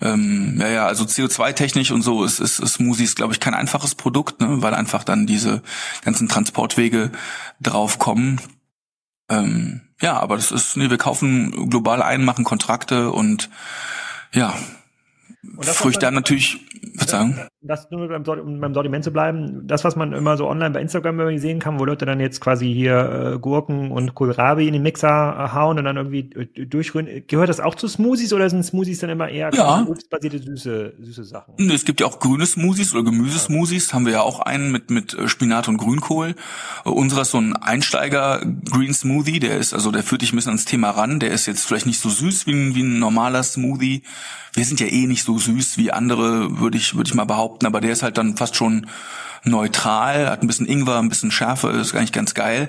Ähm, ja, ja, also CO2-technisch und so ist, ist, ist Smoothies, glaube ich, kein einfaches Produkt, ne, weil einfach dann diese ganzen Transportwege draufkommen. Ähm, ja, aber das ist, nee, wir kaufen global ein, machen Kontrakte und ja, Früchte haben natürlich, Verzeihung. Das nur beim, beim Sortiment zu bleiben, das, was man immer so online bei Instagram irgendwie sehen kann, wo Leute dann jetzt quasi hier äh, Gurken und Kohlrabi in den Mixer äh, hauen und dann irgendwie äh, durchrühren. Gehört das auch zu Smoothies oder sind Smoothies dann immer eher ja. obstbasierte süße, süße Sachen? Es gibt ja auch grüne Smoothies oder Gemüsesmoothies. Ja. Haben wir ja auch einen mit, mit äh, Spinat und Grünkohl. Uh, unserer ist so ein Einsteiger Green Smoothie, der ist, also der führt dich ein bisschen ans Thema ran. Der ist jetzt vielleicht nicht so süß wie ein, wie ein normaler Smoothie. Wir sind ja eh nicht so süß wie andere, würde ich, würde ich mal behaupten, aber der ist halt dann fast schon neutral, hat ein bisschen Ingwer, ein bisschen Schärfe, ist eigentlich ganz geil.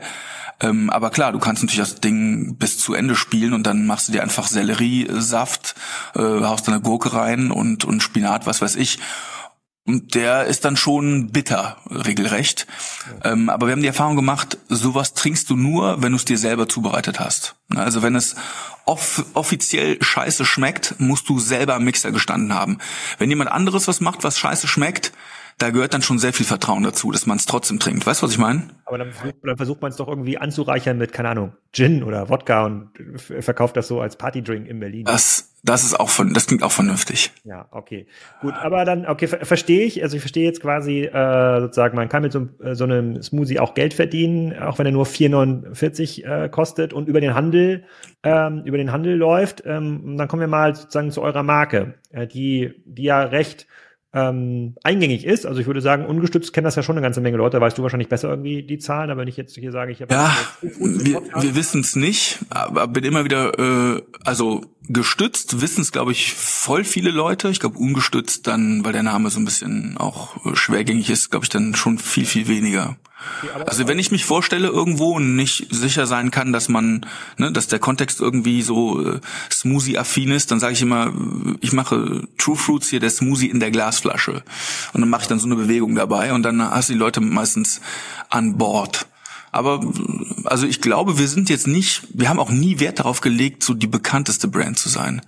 Ähm, aber klar, du kannst natürlich das Ding bis zu Ende spielen und dann machst du dir einfach Selleriesaft, äh, haust eine Gurke rein und, und Spinat, was weiß ich. Und der ist dann schon bitter, regelrecht. Ähm, aber wir haben die Erfahrung gemacht, sowas trinkst du nur, wenn du es dir selber zubereitet hast. Also wenn es off offiziell scheiße schmeckt, musst du selber am Mixer gestanden haben. Wenn jemand anderes was macht, was scheiße schmeckt, da gehört dann schon sehr viel Vertrauen dazu, dass man es trotzdem trinkt. Weißt du, was ich meine? Aber dann, dann versucht man es doch irgendwie anzureichern mit, keine Ahnung, Gin oder Wodka und verkauft das so als Partydrink in Berlin. Das Das ist auch von, das klingt auch vernünftig. Ja, okay. Gut, aber dann, okay, ver verstehe ich. Also ich verstehe jetzt quasi äh, sozusagen, man kann mit so, äh, so einem Smoothie auch Geld verdienen, auch wenn er nur 4,49 äh, kostet und über den Handel, ähm, über den Handel läuft. Ähm, dann kommen wir mal sozusagen zu eurer Marke, äh, die, die ja recht ähm, eingängig ist. Also ich würde sagen, ungestützt kennen das ja schon eine ganze Menge Leute. Weißt du wahrscheinlich besser irgendwie die Zahlen, aber wenn ich jetzt hier sage, ich habe ja, wir, wir wissen es nicht, aber bin immer wieder, äh, also gestützt wissen es, glaube ich, voll viele Leute. Ich glaube, ungestützt dann, weil der Name so ein bisschen auch äh, schwergängig ist, glaube ich, dann schon viel, viel weniger. Also wenn ich mich vorstelle irgendwo und nicht sicher sein kann, dass man, ne, dass der Kontext irgendwie so äh, Smoothie-affin ist, dann sage ich immer, ich mache True Fruits hier der Smoothie in der Glasflasche und dann mache ich dann so eine Bewegung dabei und dann hast du die Leute meistens an Bord. Aber also ich glaube, wir sind jetzt nicht, wir haben auch nie Wert darauf gelegt, so die bekannteste Brand zu sein.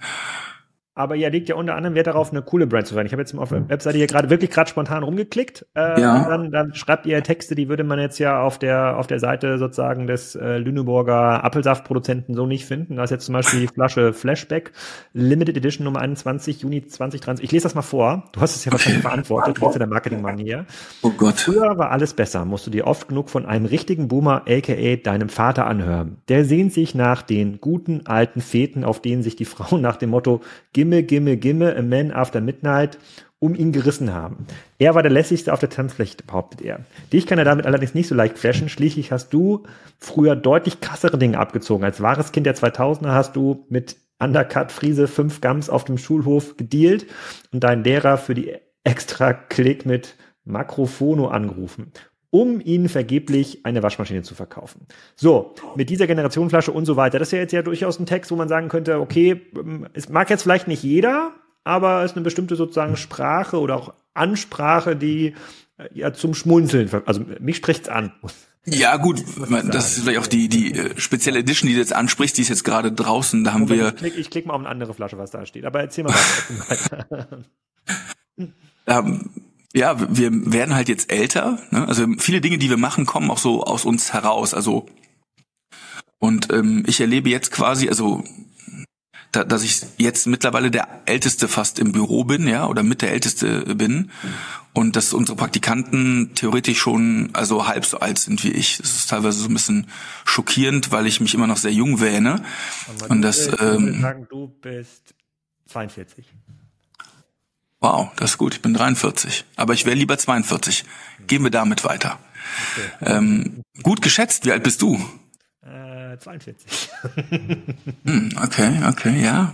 Aber ihr legt ja unter anderem Wert darauf, eine coole Brand zu sein. Ich habe jetzt mal auf der Webseite hier gerade wirklich gerade spontan rumgeklickt. Äh, ja. Dann, dann schreibt ihr Texte, die würde man jetzt ja auf der auf der Seite sozusagen des äh, Lüneburger Apfelsaftproduzenten so nicht finden. Da ist jetzt zum Beispiel die Flasche Flashback Limited Edition Nummer 21 Juni 2023. Ich lese das mal vor. Du hast es ja wahrscheinlich okay. verantwortet. Du bist ja der Marketingmann hier. Oh Gott. Früher war alles besser. Musst du dir oft genug von einem richtigen Boomer, aka deinem Vater anhören. Der sehnt sich nach den guten alten Feten, auf denen sich die Frauen nach dem Motto Gimme, Gimme, Gimme, A Man After Midnight um ihn gerissen haben. Er war der lässigste auf der Tanzfläche, behauptet er. Dich kann er damit allerdings nicht so leicht flashen. Schließlich hast du früher deutlich krassere Dinge abgezogen. Als wahres Kind der 2000er hast du mit Undercut Friese fünf Gams auf dem Schulhof gedealt und deinen Lehrer für die extra Klick mit Makrophono angerufen um ihnen vergeblich eine Waschmaschine zu verkaufen. So, mit dieser Generationenflasche und so weiter. Das ist ja jetzt ja durchaus ein Text, wo man sagen könnte, okay, ähm, es mag jetzt vielleicht nicht jeder, aber es ist eine bestimmte sozusagen Sprache oder auch Ansprache, die äh, ja zum Schmunzeln, also mich spricht's an. Ja, gut, das ist vielleicht auch die, die äh, spezielle Edition, die du jetzt ansprichst, die ist jetzt gerade draußen, da haben Moment, wir. Ich klicke klick mal auf eine andere Flasche, was da steht, aber erzähl mal weiter. ähm, ja, wir werden halt jetzt älter. Ne? Also viele Dinge, die wir machen, kommen auch so aus uns heraus. Also und ähm, ich erlebe jetzt quasi, also da, dass ich jetzt mittlerweile der Älteste fast im Büro bin, ja, oder mit der Älteste bin. Und dass unsere Praktikanten theoretisch schon also halb so alt sind wie ich. Das ist teilweise so ein bisschen schockierend, weil ich mich immer noch sehr jung wähne. Und, und das. Ähm, sagen, du bist 42. Wow, das ist gut. Ich bin 43. Aber ich wäre lieber 42. Gehen wir damit weiter. Okay. Ähm, gut geschätzt. Wie alt bist du? Äh, 42. hm, okay, okay, ja.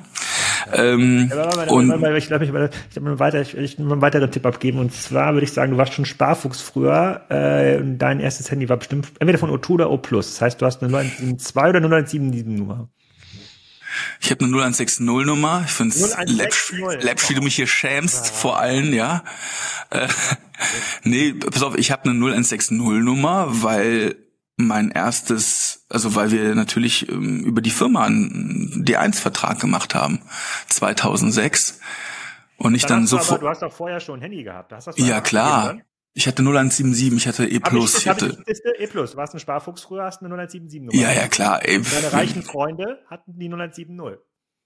Ähm, ja, und ich glaube, ich, ich, ich, weiter, ich, ich einen weiteren Tipp abgeben. Und zwar würde ich sagen, du warst schon Sparfuchs früher. Äh, dein erstes Handy war bestimmt entweder von O2 oder O+. Das heißt, du hast eine 972 oder eine 977 Nummer. Ich habe eine 0160-Nummer. Ich finde es läppsch, wie du mich hier schämst ja. vor allen, ja. Äh, nee, pass auf, ich habe eine 0160-Nummer, weil mein erstes, also weil wir natürlich ähm, über die Firma einen D1-Vertrag gemacht haben, 2006. Und ich dann, dann sofort. Du hast doch vorher schon ein Handy gehabt. Hast das ja, klar. Ich hatte 0177, ich hatte E+. Plus. Ich, ich hatte E+. Plus. Du warst ein Sparfuchs früher, hast eine 0177 Nummer. Ja, ja, klar. Ey. Deine reichen Freunde hatten die 0170.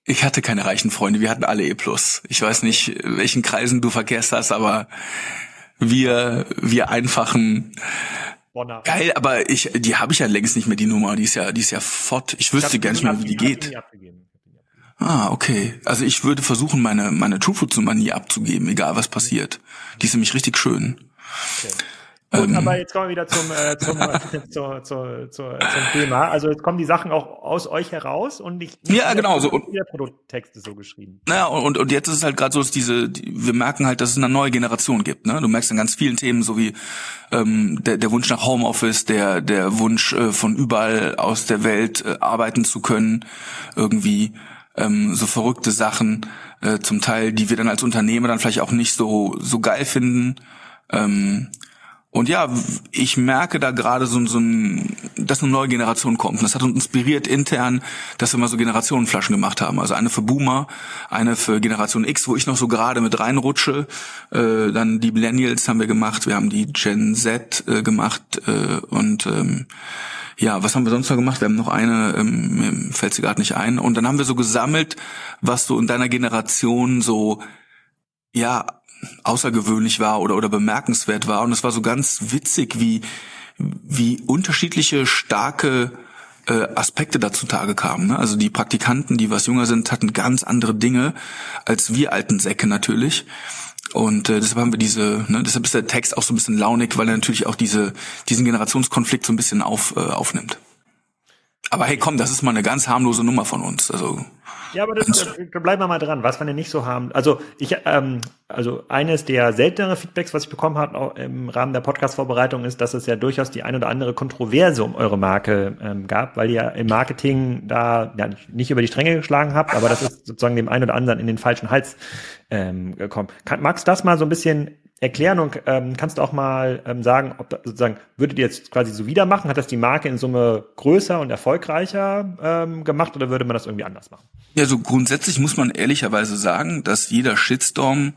Ich hatte keine reichen Freunde, wir hatten alle E+. Plus. Ich weiß nicht, welchen Kreisen du verkehrst hast, aber wir, wir einfachen Bonner. Geil, aber ich, die habe ich ja längst nicht mehr, die Nummer. Die ist ja, die ist ja fort. Ich wüsste ich gar nicht mehr, wie die geht. Ah, okay. Also ich würde versuchen, meine, meine True Fruits Nummer nie abzugeben, egal was passiert. Die ist nämlich richtig schön. Okay. Gut, ähm, aber jetzt kommen wir wieder zum, äh, zum, zu, zu, zu, zum Thema. Also jetzt kommen die Sachen auch aus euch heraus und nicht, nicht ja, genau, so. Und, Produkttexte so geschrieben. Naja, und, und jetzt ist es halt gerade so, dass diese, die, wir merken halt, dass es eine neue Generation gibt. Ne? Du merkst in ganz vielen Themen, so wie ähm, der, der Wunsch nach Homeoffice, der, der Wunsch äh, von überall aus der Welt äh, arbeiten zu können, irgendwie ähm, so verrückte Sachen, äh, zum Teil, die wir dann als Unternehmer dann vielleicht auch nicht so, so geil finden ähm, Und ja, ich merke da gerade so, so ein, dass eine neue Generation kommt. Und das hat uns inspiriert intern, dass wir mal so Generationenflaschen gemacht haben. Also eine für Boomer, eine für Generation X, wo ich noch so gerade mit reinrutsche. Äh, dann die Millennials haben wir gemacht, wir haben die Gen Z äh, gemacht äh, und ähm, ja, was haben wir sonst noch gemacht? Wir haben noch eine, ähm, fällt sie gerade nicht ein. Und dann haben wir so gesammelt, was so in deiner Generation so, ja, außergewöhnlich war oder, oder bemerkenswert war. Und es war so ganz witzig, wie, wie unterschiedliche starke äh, Aspekte da zutage kamen. Ne? Also die Praktikanten, die was jünger sind, hatten ganz andere Dinge als wir alten Säcke natürlich. Und äh, deshalb haben wir diese, ne, deshalb ist der Text auch so ein bisschen launig, weil er natürlich auch diese, diesen Generationskonflikt so ein bisschen auf, äh, aufnimmt. Aber hey, komm, das ist mal eine ganz harmlose Nummer von uns. Also ja, aber das, da bleiben wir mal dran. Was wir denn nicht so haben? Also ich, ähm, also eines der selteneren Feedbacks, was ich bekommen habe im Rahmen der Podcast-Vorbereitung, ist, dass es ja durchaus die ein oder andere Kontroverse um eure Marke ähm, gab, weil ihr im Marketing da ja, nicht über die Stränge geschlagen habt, aber das ist sozusagen dem einen oder anderen in den falschen Hals ähm, gekommen. Kann, magst du das mal so ein bisschen erklären und ähm, kannst du auch mal ähm, sagen, ob sozusagen würdet ihr jetzt quasi so wieder machen? Hat das die Marke in Summe größer und erfolgreicher ähm, gemacht oder würde man das irgendwie anders machen? Ja, so grundsätzlich muss man ehrlicherweise sagen, dass jeder Shitstorm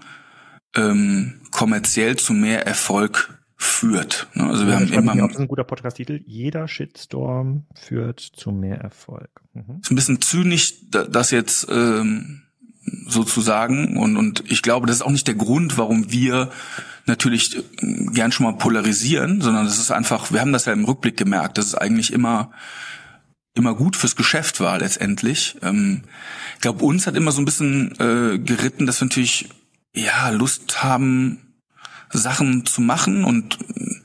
ähm, kommerziell zu mehr Erfolg führt. Ne? Also wir ja, haben immer. Mir, das ist ein guter Podcast-Titel. Jeder Shitstorm führt zu mehr Erfolg. Mhm. Ist ein bisschen zynisch, das jetzt ähm, sozusagen. Und, und ich glaube, das ist auch nicht der Grund, warum wir natürlich äh, gern schon mal polarisieren, sondern das ist einfach, wir haben das ja im Rückblick gemerkt, dass es eigentlich immer immer gut fürs Geschäft war letztendlich. Ähm, ich glaube, uns hat immer so ein bisschen äh, geritten, dass wir natürlich ja Lust haben, Sachen zu machen und äh,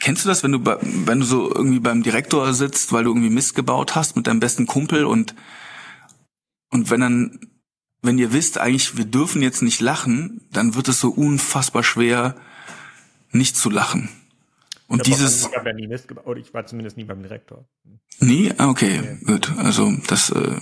kennst du das, wenn du bei, wenn du so irgendwie beim Direktor sitzt, weil du irgendwie Mist gebaut hast mit deinem besten Kumpel und und wenn dann wenn ihr wisst, eigentlich, wir dürfen jetzt nicht lachen, dann wird es so unfassbar schwer, nicht zu lachen. Und ich dieses. Ich, ja nie oder ich war zumindest nie beim Direktor. Nie? Ah, okay, nee. gut. Also das. Äh,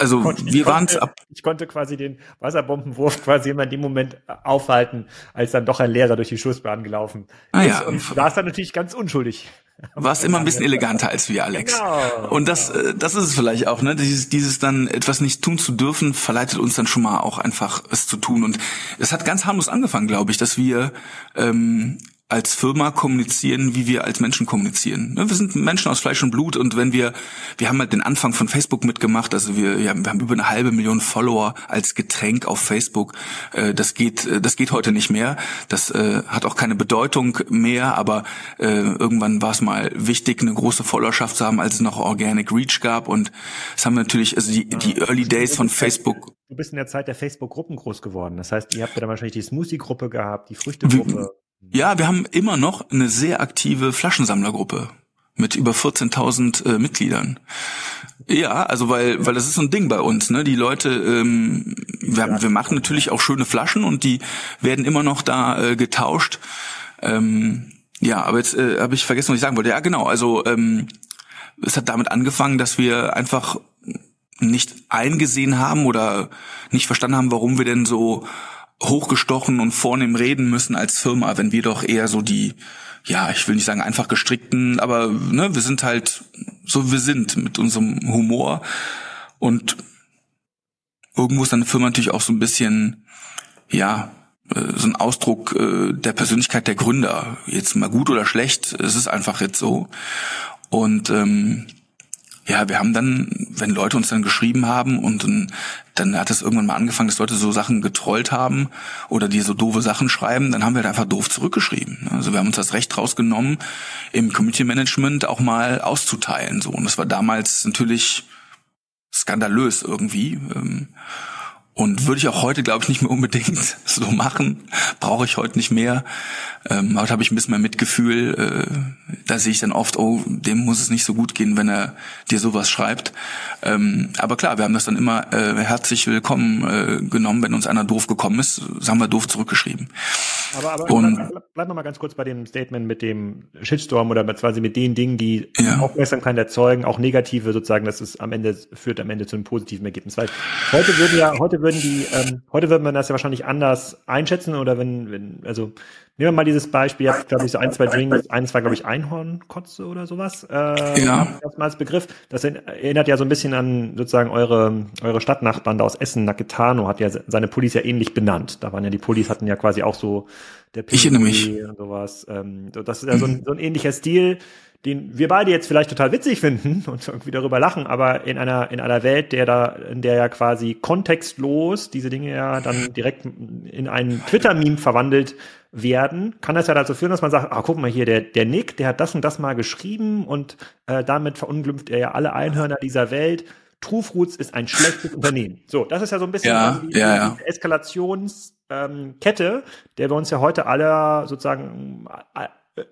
also konnte, wir waren es ab. Ich konnte quasi den Wasserbombenwurf quasi immer in dem Moment aufhalten, als dann doch ein Lehrer durch die Schussbahn gelaufen ah, ist. Ja. Und war es dann natürlich ganz unschuldig. Warst immer ein bisschen eleganter als wir, Alex. Genau. Und das, äh, das ist es vielleicht auch, ne? Dieses, dieses dann etwas nicht tun zu dürfen, verleitet uns dann schon mal auch einfach es zu tun. Und es hat ganz harmlos angefangen, glaube ich, dass wir ähm, als Firma kommunizieren, wie wir als Menschen kommunizieren. Ne, wir sind Menschen aus Fleisch und Blut und wenn wir, wir haben halt den Anfang von Facebook mitgemacht, also wir, wir haben über eine halbe Million Follower als Getränk auf Facebook. Äh, das geht, äh, das geht heute nicht mehr. Das äh, hat auch keine Bedeutung mehr, aber irgendwann war es mal wichtig, eine große Followerschaft zu haben, als es noch Organic Reach gab und es haben natürlich, also die, die Early Days von Facebook. Du bist in der Zeit der Facebook-Gruppen groß geworden. Das heißt, ihr habt ja dann wahrscheinlich die Smoothie-Gruppe gehabt, die Früchte-Gruppe. Ja, wir haben immer noch eine sehr aktive Flaschensammlergruppe mit über 14.000 äh, Mitgliedern. Ja, also weil weil das ist so ein Ding bei uns, ne? Die Leute, ähm, wir, wir machen natürlich auch schöne Flaschen und die werden immer noch da äh, getauscht. Ähm, ja, aber jetzt äh, habe ich vergessen, was ich sagen wollte. Ja, genau. Also ähm, es hat damit angefangen, dass wir einfach nicht eingesehen haben oder nicht verstanden haben, warum wir denn so hochgestochen und vornehm reden müssen als Firma, wenn wir doch eher so die, ja, ich will nicht sagen einfach gestrickten, aber ne, wir sind halt so wir sind mit unserem Humor und irgendwo ist eine Firma natürlich auch so ein bisschen, ja, äh, so ein Ausdruck äh, der Persönlichkeit der Gründer. Jetzt mal gut oder schlecht, es ist einfach jetzt so. Und ähm, ja, wir haben dann, wenn Leute uns dann geschrieben haben und dann, hat es irgendwann mal angefangen, dass Leute so Sachen getrollt haben oder die so doofe Sachen schreiben, dann haben wir halt einfach doof zurückgeschrieben. Also wir haben uns das Recht rausgenommen, im Community Management auch mal auszuteilen. So. Und das war damals natürlich skandalös irgendwie. Ähm, und würde ich auch heute, glaube ich, nicht mehr unbedingt so machen. Brauche ich heute nicht mehr. Ähm, heute habe ich ein bisschen mehr Mitgefühl. Äh, da sehe ich dann oft, oh, dem muss es nicht so gut gehen, wenn er dir sowas schreibt. Ähm, aber klar, wir haben das dann immer äh, herzlich willkommen äh, genommen, wenn uns einer doof gekommen ist. Das haben wir doof zurückgeschrieben. Aber, aber und, bleib, bleib noch mal ganz kurz bei dem Statement mit dem Shitstorm oder quasi mit den Dingen, die ja. Aufmerksamkeit erzeugen, auch negative sozusagen, dass es am Ende führt am Ende zu einem positiven Ergebnis. Weil heute würden ja, heute würden die, ähm, heute würde man das ja wahrscheinlich anders einschätzen oder wenn, wenn, also wir mal dieses Beispiel, ihr habt, glaube ich, so ein, zwei Drinks, eins war, glaube ich, Einhornkotze oder sowas. Äh, ja. Das mal als Begriff. Das erinnert ja so ein bisschen an sozusagen eure, eure Stadtnachbarn da aus Essen. Naketano hat ja seine Pullis ja ähnlich benannt. Da waren ja die Pullis hatten ja quasi auch so der Ich erinnere mich. und sowas. Ähm, das ist ja so ein, so ein ähnlicher Stil den wir beide jetzt vielleicht total witzig finden und irgendwie darüber lachen, aber in einer, in einer Welt, der da, in der ja quasi kontextlos diese Dinge ja dann direkt in einen Twitter-Meme verwandelt werden, kann das ja dazu führen, dass man sagt, ah, guck mal hier, der, der Nick, der hat das und das mal geschrieben und äh, damit verunglimpft er ja alle Einhörner dieser Welt. Truefruits ist ein schlechtes Unternehmen. So, das ist ja so ein bisschen ja, die, ja, ja. Eskalationskette, ähm, der wir uns ja heute alle sozusagen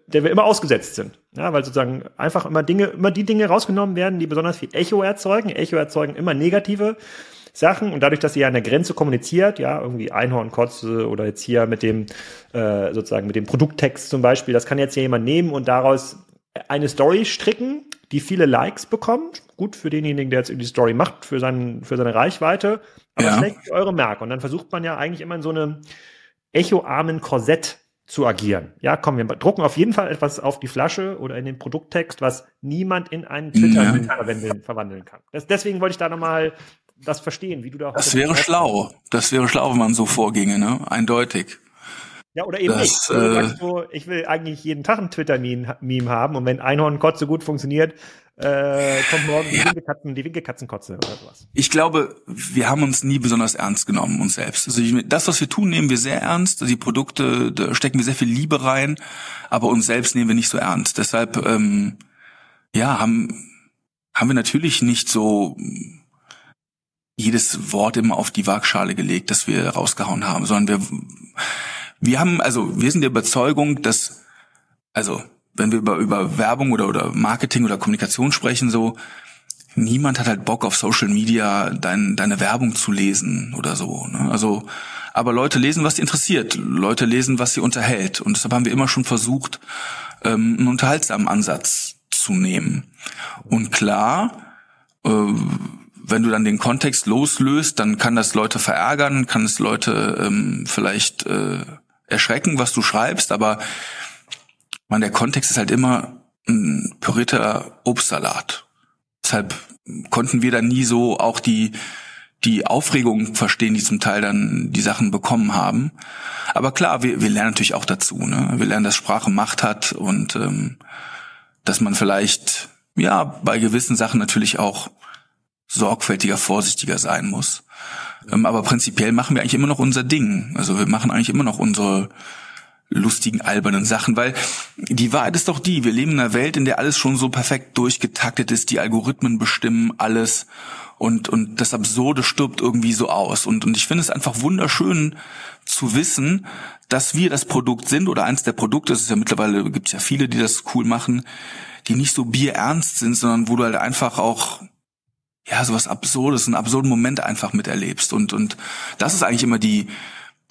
der wir immer ausgesetzt sind. Ja, weil sozusagen einfach immer Dinge, immer die Dinge rausgenommen werden, die besonders viel Echo erzeugen. Echo erzeugen immer negative Sachen und dadurch, dass sie ja an der Grenze kommuniziert, ja, irgendwie Einhornkotze oder jetzt hier mit dem, äh, sozusagen mit dem Produkttext zum Beispiel, das kann jetzt hier jemand nehmen und daraus eine Story stricken, die viele Likes bekommt. Gut für denjenigen, der jetzt die Story macht, für, seinen, für seine Reichweite, aber ja. schlecht für eure Marke. Und dann versucht man ja eigentlich immer in so einem echoarmen Korsett zu agieren. Ja, komm, wir drucken auf jeden Fall etwas auf die Flasche oder in den Produkttext, was niemand in einen Twitter ja. verwandeln, verwandeln kann. Das, deswegen wollte ich da nochmal das verstehen, wie du da Das wäre schlau. Das wäre schlau, wenn man so vorginge, ne? Eindeutig. Ja, oder eben das, nicht. Du äh, so, ich will eigentlich jeden Tag ein Twitter-Meme haben und wenn Einhornkotze gut funktioniert, äh, kommt morgen die, ja. Winkelkatzen, die Winkelkatzenkotze oder sowas. Ich glaube, wir haben uns nie besonders ernst genommen, uns selbst. Also ich, das, was wir tun, nehmen wir sehr ernst. Die Produkte, da stecken wir sehr viel Liebe rein, aber uns selbst nehmen wir nicht so ernst. Deshalb, ähm, ja, haben, haben wir natürlich nicht so jedes Wort immer auf die Waagschale gelegt, das wir rausgehauen haben, sondern wir, wir haben, also wir sind der Überzeugung, dass, also wenn wir über, über Werbung oder, oder Marketing oder Kommunikation sprechen, so, niemand hat halt Bock auf Social Media dein, deine Werbung zu lesen oder so. Ne? Also, aber Leute lesen, was sie interessiert. Leute lesen, was sie unterhält. Und deshalb haben wir immer schon versucht, ähm, einen unterhaltsamen Ansatz zu nehmen. Und klar, äh, wenn du dann den Kontext loslöst, dann kann das Leute verärgern, kann es Leute ähm, vielleicht äh, erschrecken, was du schreibst, aber man, der Kontext ist halt immer ein pürierter Obstsalat. Deshalb konnten wir dann nie so auch die, die Aufregung verstehen, die zum Teil dann die Sachen bekommen haben. Aber klar, wir, wir lernen natürlich auch dazu. Ne? Wir lernen, dass Sprache Macht hat und ähm, dass man vielleicht ja bei gewissen Sachen natürlich auch sorgfältiger, vorsichtiger sein muss. Ähm, aber prinzipiell machen wir eigentlich immer noch unser Ding. Also wir machen eigentlich immer noch unsere lustigen, albernen Sachen, weil die Wahrheit ist doch die, wir leben in einer Welt, in der alles schon so perfekt durchgetaktet ist, die Algorithmen bestimmen alles und, und das Absurde stirbt irgendwie so aus. Und, und ich finde es einfach wunderschön zu wissen, dass wir das Produkt sind oder eins der Produkte, es ist ja mittlerweile, gibt es ja viele, die das cool machen, die nicht so bierernst sind, sondern wo du halt einfach auch ja, sowas Absurdes, einen absurden Moment einfach miterlebst. Und, und das ist eigentlich immer die,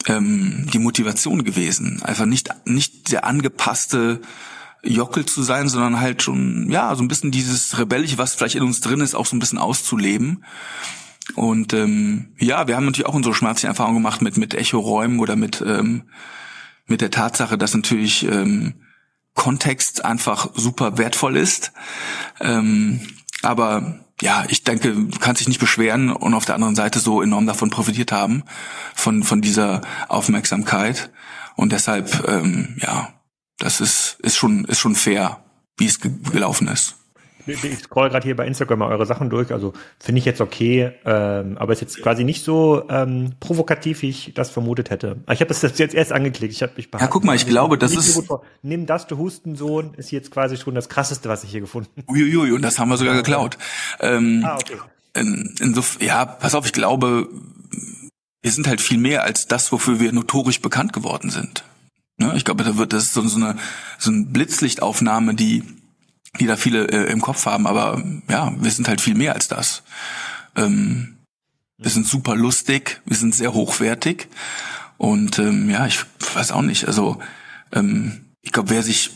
ähm, die Motivation gewesen. Einfach nicht, nicht der angepasste Jockel zu sein, sondern halt schon, ja, so ein bisschen dieses Rebellische, was vielleicht in uns drin ist, auch so ein bisschen auszuleben. Und ähm, ja, wir haben natürlich auch unsere schmerzlichen Erfahrungen gemacht mit, mit Echo-Räumen oder mit, ähm, mit der Tatsache, dass natürlich ähm, Kontext einfach super wertvoll ist. Ähm, aber ja, ich denke, du kannst dich nicht beschweren und auf der anderen Seite so enorm davon profitiert haben, von, von dieser Aufmerksamkeit. Und deshalb, ähm, ja, das ist, ist schon, ist schon fair, wie es ge gelaufen ist ich scroll gerade hier bei Instagram mal eure Sachen durch, also finde ich jetzt okay, ähm, aber ist jetzt quasi nicht so ähm, provokativ, wie ich das vermutet hätte. Ich habe das jetzt erst angeklickt. Ich habe mich Ja, guck mal, ich glaube, das ist. So Nimm das, du Hustensohn, ist jetzt quasi schon das krasseste, was ich hier gefunden habe. Uiuiui, und das haben wir sogar geklaut. Ähm, ah, okay. In, insof ja, pass auf, ich glaube, wir sind halt viel mehr als das, wofür wir notorisch bekannt geworden sind. Ne? Ich glaube, da wird das so, so eine so eine Blitzlichtaufnahme, die die da viele äh, im Kopf haben, aber ja, wir sind halt viel mehr als das. Ähm, wir sind super lustig, wir sind sehr hochwertig und ähm, ja, ich weiß auch nicht, also ähm, ich glaube, wer sich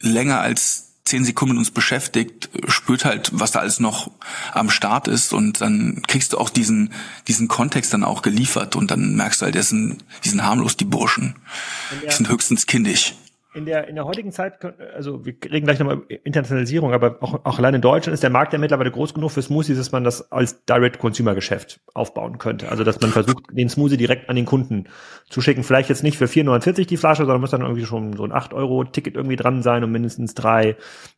länger als zehn Sekunden mit uns beschäftigt, spürt halt, was da alles noch am Start ist und dann kriegst du auch diesen, diesen Kontext dann auch geliefert und dann merkst du halt, die sind, die sind harmlos, die Burschen. Die sind höchstens kindisch in der, in der heutigen Zeit, also wir reden gleich nochmal Internationalisierung, aber auch, auch allein in Deutschland ist der Markt ja mittlerweile groß genug für Smoothies, dass man das als Direct-Consumer-Geschäft aufbauen könnte. Also dass man versucht, den Smoothie direkt an den Kunden zu schicken. Vielleicht jetzt nicht für 4,49 die Flasche, sondern muss dann irgendwie schon so ein 8-Euro-Ticket irgendwie dran sein und mindestens drei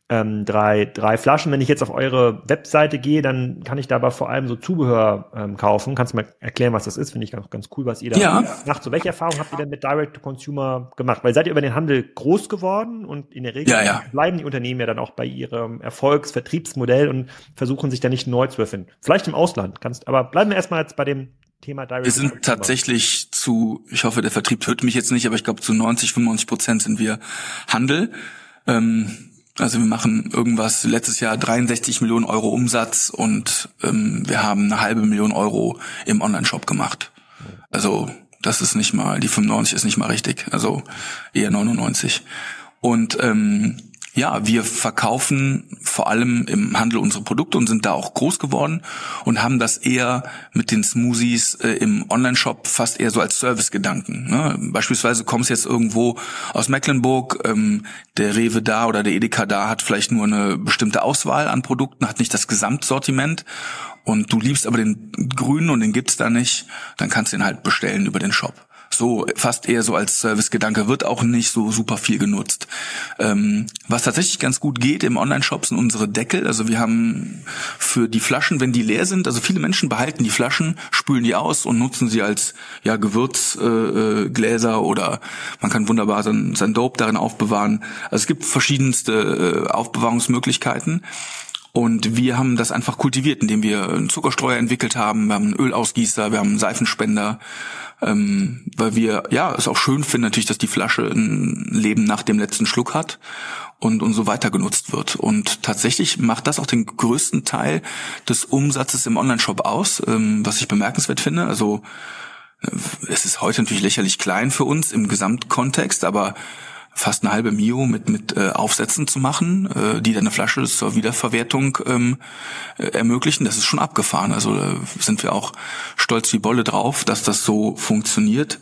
ähm, drei, drei Flaschen. Wenn ich jetzt auf eure Webseite gehe, dann kann ich da aber vor allem so Zubehör ähm, kaufen. Kannst du mal erklären, was das ist? Finde ich ganz, ganz cool, was ihr da ja. macht. So, welche Erfahrungen habt ihr denn mit Direct-to-Consumer gemacht? Weil seid ihr über den Handel groß geworden und in der Regel ja, ja. bleiben die Unternehmen ja dann auch bei ihrem Erfolgsvertriebsmodell und versuchen sich da nicht neu zu erfinden. Vielleicht im Ausland kannst, aber bleiben wir erstmal jetzt bei dem Thema Direct Wir sind tatsächlich zu, ich hoffe, der Vertrieb hört mich jetzt nicht, aber ich glaube zu 90, 95 Prozent sind wir Handel. Ähm, also wir machen irgendwas letztes Jahr 63 Millionen Euro Umsatz und ähm, wir haben eine halbe Million Euro im Online-Shop gemacht. Also das ist nicht mal, die 95 ist nicht mal richtig, also eher 99. Und ähm, ja, wir verkaufen vor allem im Handel unsere Produkte und sind da auch groß geworden und haben das eher mit den Smoothies äh, im Online-Shop fast eher so als Service-Gedanken. Ne? Beispielsweise kommst jetzt irgendwo aus Mecklenburg, ähm, der Rewe da oder der Edeka da hat vielleicht nur eine bestimmte Auswahl an Produkten, hat nicht das Gesamtsortiment und du liebst aber den grünen und den gibt's da nicht, dann kannst du den halt bestellen über den Shop so fast eher so als Servicegedanke, wird auch nicht so super viel genutzt. Ähm, was tatsächlich ganz gut geht im Online-Shop sind unsere Deckel. Also wir haben für die Flaschen, wenn die leer sind, also viele Menschen behalten die Flaschen, spülen die aus und nutzen sie als ja Gewürzgläser äh, äh oder man kann wunderbar sein, sein Dope darin aufbewahren. Also es gibt verschiedenste äh, Aufbewahrungsmöglichkeiten. Und wir haben das einfach kultiviert, indem wir einen Zuckerstreuer entwickelt haben, wir haben einen Ölausgießer, wir haben einen Seifenspender ähm, weil wir ja es auch schön finden natürlich, dass die Flasche ein Leben nach dem letzten Schluck hat und, und so weiter genutzt wird. Und tatsächlich macht das auch den größten Teil des Umsatzes im Onlineshop aus, ähm, was ich bemerkenswert finde. Also äh, es ist heute natürlich lächerlich klein für uns im Gesamtkontext, aber fast eine halbe Mio mit mit äh, Aufsätzen zu machen, äh, die dann eine Flasche zur Wiederverwertung ähm, äh, ermöglichen, das ist schon abgefahren. Also äh, sind wir auch stolz wie Bolle drauf, dass das so funktioniert.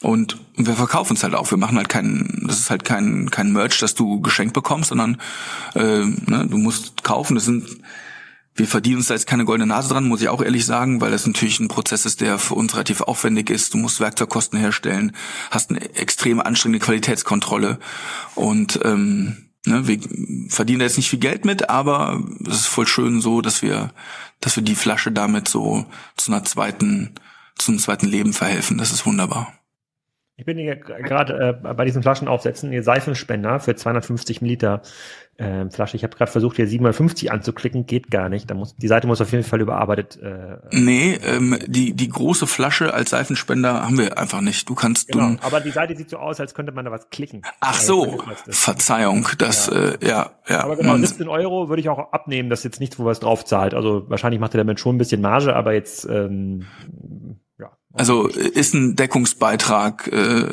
Und wir verkaufen es halt auch. Wir machen halt kein, das ist halt kein kein Merch, das du geschenkt bekommst, sondern äh, ne, du musst kaufen. Das sind wir verdienen uns da jetzt keine goldene Nase dran, muss ich auch ehrlich sagen, weil das natürlich ein Prozess ist, der für uns relativ aufwendig ist. Du musst Werkzeugkosten herstellen, hast eine extrem anstrengende Qualitätskontrolle und ähm, ne, wir verdienen da jetzt nicht viel Geld mit, aber es ist voll schön so, dass wir, dass wir die Flasche damit so zu einer zweiten, zu einem zweiten Leben verhelfen. Das ist wunderbar. Ich bin hier gerade äh, bei diesen Flaschenaufsätzen, ihr Seifenspender für 250 Milliliter äh, Flasche. Ich habe gerade versucht, hier 750 anzuklicken, geht gar nicht. Da muss, die Seite muss auf jeden Fall überarbeitet. Äh, nee, ähm, die, die große Flasche als Seifenspender haben wir einfach nicht. Du kannst genau, du, aber die Seite sieht so aus, als könnte man da was klicken. Ach so, Verzeihung, das, ja. Äh, ja, ja. Aber genau, 17 Euro würde ich auch abnehmen, das ist jetzt nichts, wo was drauf zahlt. Also wahrscheinlich macht er damit schon ein bisschen Marge, aber jetzt ähm, also ist ein Deckungsbeitrag, äh,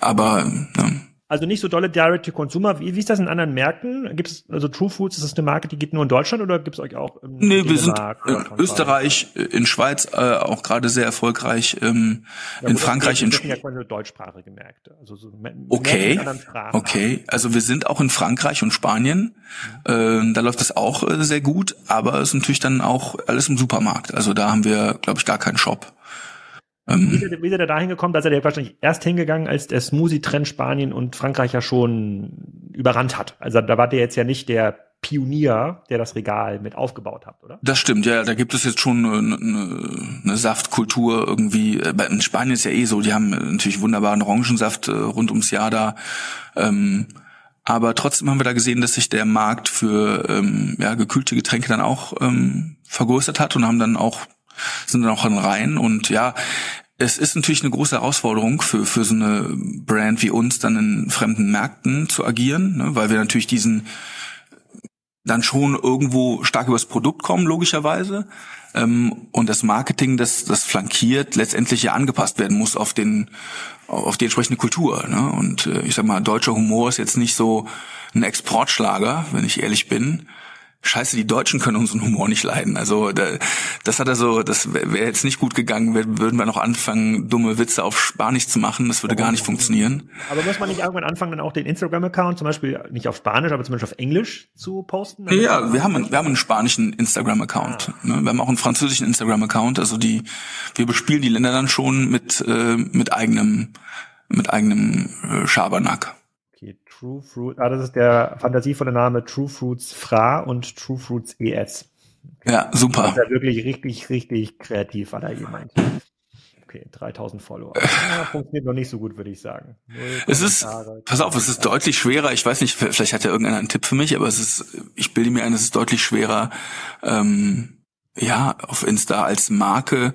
aber ne. Also nicht so dolle Direct-to-Consumer. Wie, wie ist das in anderen Märkten? Gibt es, also True Foods, ist das eine Marke, die geht nur in Deutschland oder gibt es euch auch im Nee, wir sind in Österreich, in Schweiz äh, auch gerade sehr erfolgreich, ähm, ja, in Frankreich, in Spanien. Ja deutschsprachige Märkte. Also so okay, okay. Also wir sind auch in Frankreich und Spanien. Mhm. Äh, da läuft das auch äh, sehr gut, aber es ist natürlich dann auch alles im Supermarkt. Also da haben wir, glaube ich, gar keinen Shop. Ähm, wie, ist er, er da hingekommen? Da ist er wahrscheinlich erst hingegangen, als der Smoothie-Trend Spanien und Frankreich ja schon überrannt hat. Also da war der jetzt ja nicht der Pionier, der das Regal mit aufgebaut hat, oder? Das stimmt, ja, da gibt es jetzt schon eine, eine, eine Saftkultur irgendwie. In Spanien ist ja eh so, die haben natürlich wunderbaren Orangensaft äh, rund ums Jahr da. Ähm, aber trotzdem haben wir da gesehen, dass sich der Markt für ähm, ja, gekühlte Getränke dann auch ähm, vergrößert hat und haben dann auch sind dann auch in Reihen und ja, es ist natürlich eine große Herausforderung für, für so eine Brand wie uns dann in fremden Märkten zu agieren, ne, weil wir natürlich diesen dann schon irgendwo stark übers Produkt kommen, logischerweise. Ähm, und das Marketing, das, das flankiert, letztendlich ja angepasst werden muss auf den, auf die entsprechende Kultur. Ne? Und äh, ich sag mal, deutscher Humor ist jetzt nicht so ein Exportschlager, wenn ich ehrlich bin. Scheiße, die Deutschen können unseren Humor nicht leiden. Also das hat er so, das wäre jetzt nicht gut gegangen, würden wir noch anfangen, dumme Witze auf Spanisch zu machen. Das würde gar nicht funktionieren. Aber muss man nicht irgendwann anfangen, dann auch den Instagram-Account, zum Beispiel nicht auf Spanisch, aber zum Beispiel auf Englisch zu posten? Ja, wir haben, wir haben einen spanischen Instagram-Account. Ah. Ne? Wir haben auch einen französischen Instagram-Account. Also die, wir bespielen die Länder dann schon mit äh, mit eigenem mit eigenem äh, Schabernack. True Fruit, ah, das ist der fantasievolle Name True Fruits Fra und True Fruits ES. Okay. Ja, super. Das ist ja wirklich richtig, richtig kreativ, hat er gemeint. Okay, 3000 Follower. Ja, funktioniert noch nicht so gut, würde ich sagen. Es ist, pass auf, es ist deutlich schwerer. Ich weiß nicht, vielleicht hat ja irgendeiner einen Tipp für mich, aber es ist, ich bilde mir ein, es ist deutlich schwerer, ähm, ja, auf Insta als Marke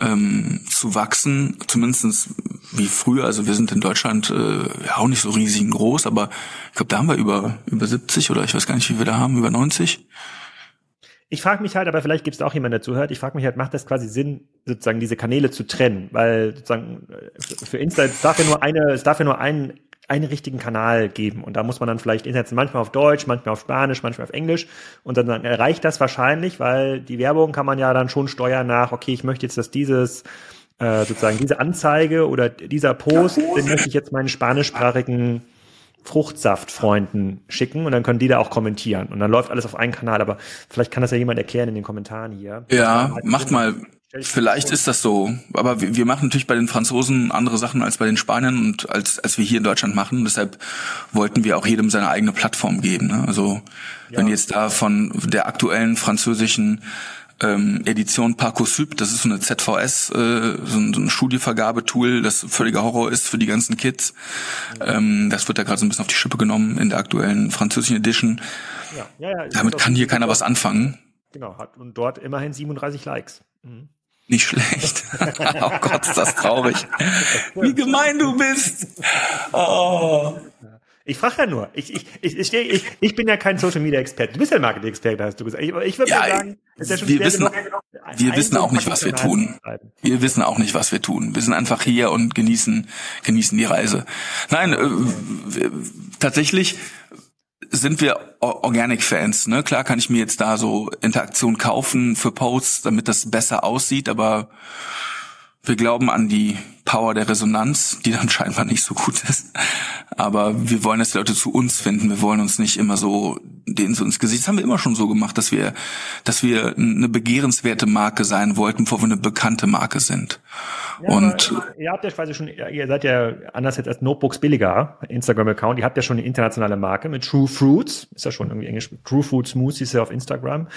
ähm, zu wachsen, zumindestens wie früher. Also wir sind in Deutschland äh, ja auch nicht so riesig groß, aber ich glaube, da haben wir über über 70 oder ich weiß gar nicht, wie wir da haben, über 90. Ich frage mich halt, aber vielleicht gibt es auch jemand, der zuhört, ich frage mich halt, macht das quasi Sinn, sozusagen diese Kanäle zu trennen? Weil sozusagen äh, für Insta es darf ja nur eine, es darf ja nur ein einen richtigen Kanal geben. Und da muss man dann vielleicht einsetzen, manchmal auf Deutsch, manchmal auf Spanisch, manchmal auf Englisch. Und dann, dann erreicht das wahrscheinlich, weil die Werbung kann man ja dann schon steuern nach, okay, ich möchte jetzt, dass dieses äh, sozusagen diese Anzeige oder dieser Post, den möchte ich jetzt meinen spanischsprachigen Fruchtsaftfreunden schicken und dann können die da auch kommentieren. Und dann läuft alles auf einen Kanal. Aber vielleicht kann das ja jemand erklären in den Kommentaren hier. Ja, macht mal. Vielleicht ist das so, aber wir, wir machen natürlich bei den Franzosen andere Sachen als bei den Spaniern und als, als wir hier in Deutschland machen. Deshalb wollten wir auch jedem seine eigene Plattform geben. Ne? Also ja. wenn jetzt da von der aktuellen französischen ähm, Edition Parcosyp, das ist so eine ZVS, äh, so ein, so ein Studievergabetool, das völliger Horror ist für die ganzen Kids. Ähm, das wird da gerade so ein bisschen auf die Schippe genommen in der aktuellen französischen Edition. Ja, ja, ja, Damit kann hier keiner was anfangen. Genau, hat und dort immerhin 37 Likes. Mhm. Nicht schlecht. oh Gott, ist das traurig. Wie gemein du bist. Oh. Ich frage ja nur. Ich, ich, ich, ich, ich, ich bin ja kein Social Media Experte. Du bist ja Marketing-Experte, hast du gesagt. Ich, ich würde ja, sagen, ist ja schon wir wissen, wir wissen auch nicht, was wir tun. Wir wissen auch nicht, was wir tun. Wir sind einfach hier und genießen, genießen die Reise. Nein, äh, tatsächlich sind wir Organic-Fans. Ne? Klar kann ich mir jetzt da so Interaktion kaufen für Posts, damit das besser aussieht, aber wir glauben an die Power der Resonanz, die dann scheinbar nicht so gut ist. Aber wir wollen, dass die Leute zu uns finden. Wir wollen uns nicht immer so denen so ins Gesicht. Das haben wir immer schon so gemacht, dass wir, dass wir eine begehrenswerte Marke sein wollten, bevor wir eine bekannte Marke sind. Ja, und ihr habt ja quasi schon, ihr seid ja anders jetzt als Notebooks billiger, Instagram-Account, ihr habt ja schon eine internationale Marke mit True Fruits, ist ja schon irgendwie Englisch, True Fruits Smoothies ja auf Instagram.